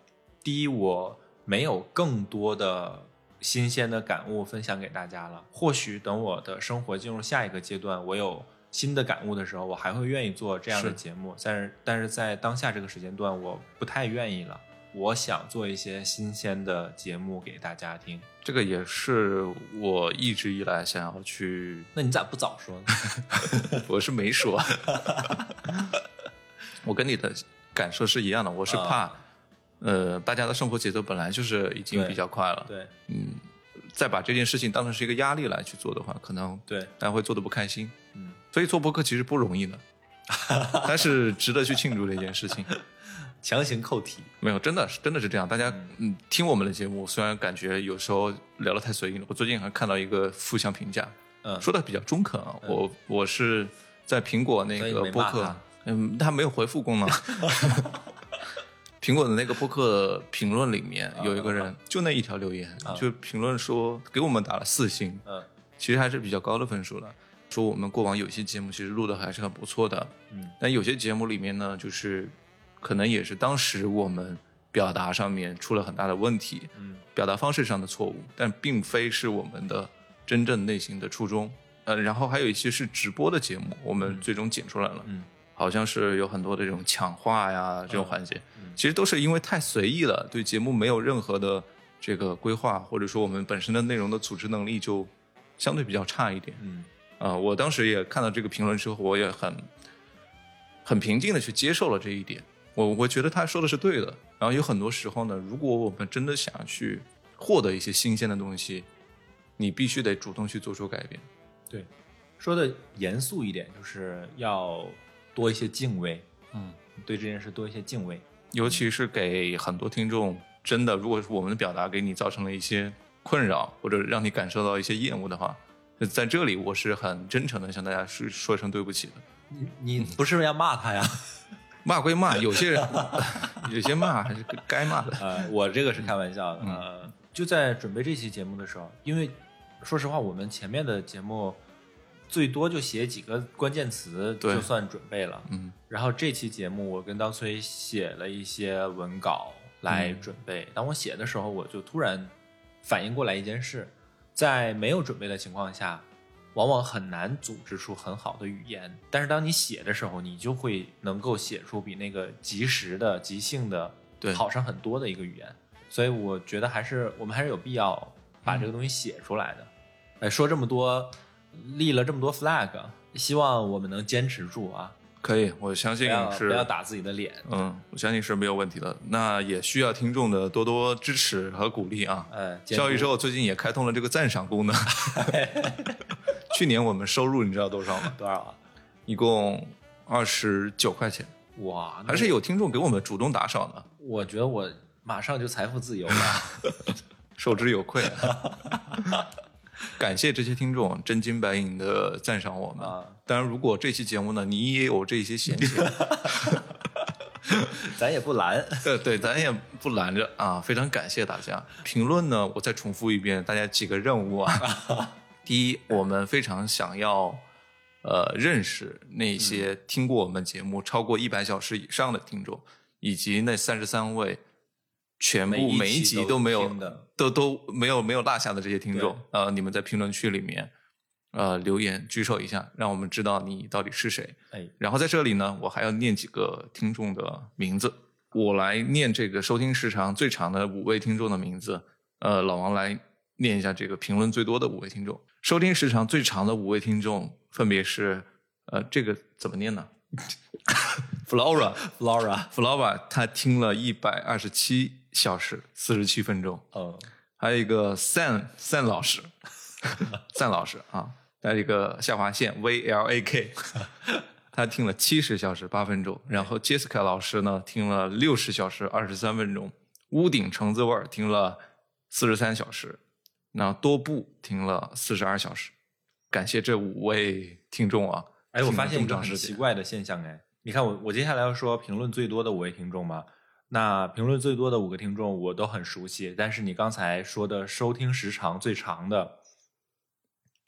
第一，我没有更多的新鲜的感悟分享给大家了。或许等我的生活进入下一个阶段，我有新的感悟的时候，我还会愿意做这样的节目。但是，但是在当下这个时间段，我不太愿意了。我想做一些新鲜的节目给大家听。这个也是我一直以来想要去，那你咋不早说呢？我是没说，我跟你的感受是一样的，我是怕，呃，大家的生活节奏本来就是已经比较快了，对嗯再把这件事情当成是一个压力来去做的话，可能对，大家会做的不开心。嗯，所以做播客其实不容易的，但是值得去庆祝的一件事情。强行扣题。没有，真的是真的是这样。大家嗯，听我们的节目，虽然感觉有时候聊得太随意了，我最近还看到一个负向评价，嗯说的比较中肯啊。我我是在苹果那个播客 嗯，他没有回复功能。苹果的那个播客评论里面有一个人，就那一条留言，就评论说给我们打了四星，嗯其实还是比较高的分数了。说我们过往有些节目其实录的还是很不错的，嗯，但有些节目里面呢，就是可能也是当时我们表达上面出了很大的问题，嗯，表达方式上的错误，但并非是我们的真正内心的初衷。呃，然后还有一些是直播的节目，我们最终剪出来了，嗯，好像是有很多的这种抢话呀这种环节，嗯其实都是因为太随意了，对节目没有任何的这个规划，或者说我们本身的内容的组织能力就相对比较差一点。嗯啊、我当时也看到这个评论之后，我也很很平静的去接受了这一点。我我觉得他说的是对的。然后有很多时候呢，如果我们真的想要去获得一些新鲜的东西，你必须得主动去做出改变。对，说的严肃一点，就是要多一些敬畏，嗯，对这件事多一些敬畏。尤其是给很多听众，真的，如果是我们的表达给你造成了一些困扰，或者让你感受到一些厌恶的话，在这里我是很真诚的向大家说说一声对不起的。你你不是要骂他呀？骂归骂，有些人 有些骂还是该骂的。呃，我这个是开玩笑的。呃，就在准备这期节目的时候，因为说实话，我们前面的节目最多就写几个关键词就算准备了。嗯，然后这期节目我跟当崔写了一些文稿来嗯准备。当我写的时候，我就突然反应过来一件事，在没有准备的情况下，往往很难组织出很好的语言。但是当你写的时候，你就会能够写出比那个及时的、即兴的对好上很多的一个语言。所以我觉得还是我们还是有必要把这个东西写出来的。哎，说这么多，立了这么多 flag，希望我们能坚持住啊，可以，我相信是不要打自己的脸。嗯，我相信是没有问题的。那也需要听众的多多支持和鼓励啊。哎，监督小宇宙最近也开通了这个赞赏功能。去年我们收入你知道多少吗？多少啊？一共二十九块钱，哇，还是有听众给我们主动打赏的，我觉得我马上就财富自由了。受之有愧。感谢这些听众真金白银的赞赏我们。啊当然，如果这期节目呢，你也有这些闲钱，咱也不拦。对对，咱也不拦着啊，非常感谢大家。评论呢，我再重复一遍，大家几个任务啊。第一，我们非常想要呃认识那些听过我们节目超过一百小时以上的听众，以及那三十三位全部每一集都都没有都都没有没有落下的这些听众，呃，你们在评论区里面呃留言举手一下，让我们知道你到底是谁。哎，然后在这里呢，我还要念几个听众的名字，我来念这个收听时长最长的五位听众的名字。呃，老王来念一下这个评论最多的五位听众。收听时长最长的五位听众分别是，呃，这个怎么念呢？Flora Flora，Flora，他听了一百二十七小时四十七分钟。嗯，还有一个 San San 老师，San 老师啊，还有一个下划线 V L A K，他听了七十小时八分钟。然后 Jessica 老师呢，听了六十小时二十三分钟。屋顶橙子味儿听了四十三小时，那多布听了四十二小时。感谢这五位听众啊！哎，我发现一个很奇怪的现象，哎，你看我我接下来要说评论最多的五位听众嘛，那评论最多的五个听众我都很熟悉，但是你刚才说的收听时长最长的，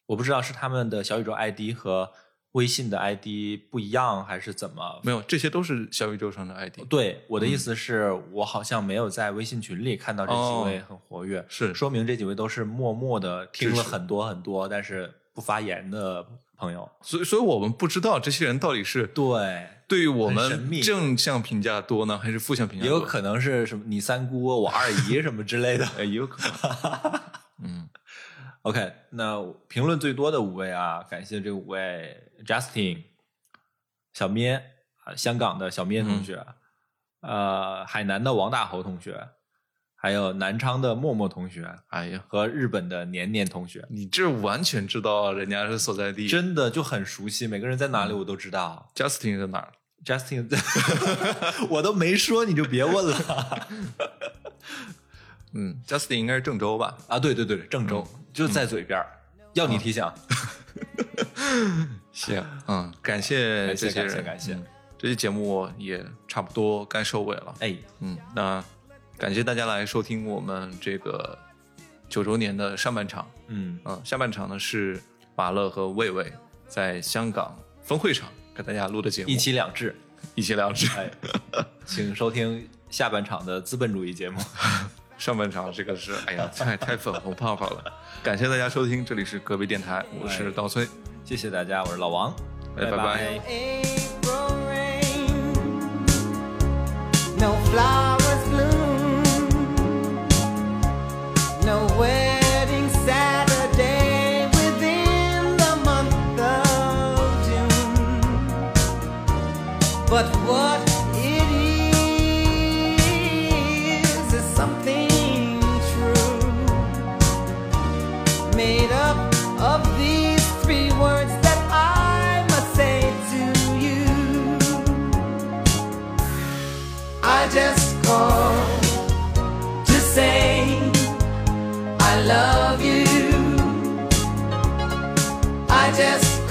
我不知道是他们的小宇宙 ID 和微信的 ID 不一样，还是怎么？没有，这些都是小宇宙上的 ID。对，我的意思是、我好像没有在微信群里看到这几位很活跃，是说明这几位都是默默的听了很多很多，但是不发言的朋友。所以，所以我们不知道这些人到底是对，对于我们正向评价多呢，还是负向评价多？也有可能是什么你三姑我二姨什么之类的。哎，也有可能。嗯，OK，那评论最多的五位啊，感谢这五位：Justin、小咩啊，香港的小咩同学，呃，海南的王大侯同学，还有南昌的默默同学哎呀，和日本的年年同学，你这完全知道人家是所在地。真的就很熟悉，每个人在哪里我都知道。Justin 在哪儿？Justin，我都没说，你就别问了嗯，Justin 应该是郑州吧？啊！对对对，郑州、就在嘴边儿，要你提醒。行，嗯，感谢感谢这些人，感谢感谢嗯这期节目也差不多该收尾了。哎，嗯，那感谢大家来收听我们这个九周年的上半场。嗯，嗯，下半场呢是马乐和魏魏在香港分会场给大家录的节目，一期两制。一期两制。哎，请收听下半场的资本主义节目。上半场这个是，哎呀，太太粉红泡泡了。感谢大家收听，这里是隔壁电台，我是稻崔，谢谢大家，我是老王，哎拜拜拜 April But what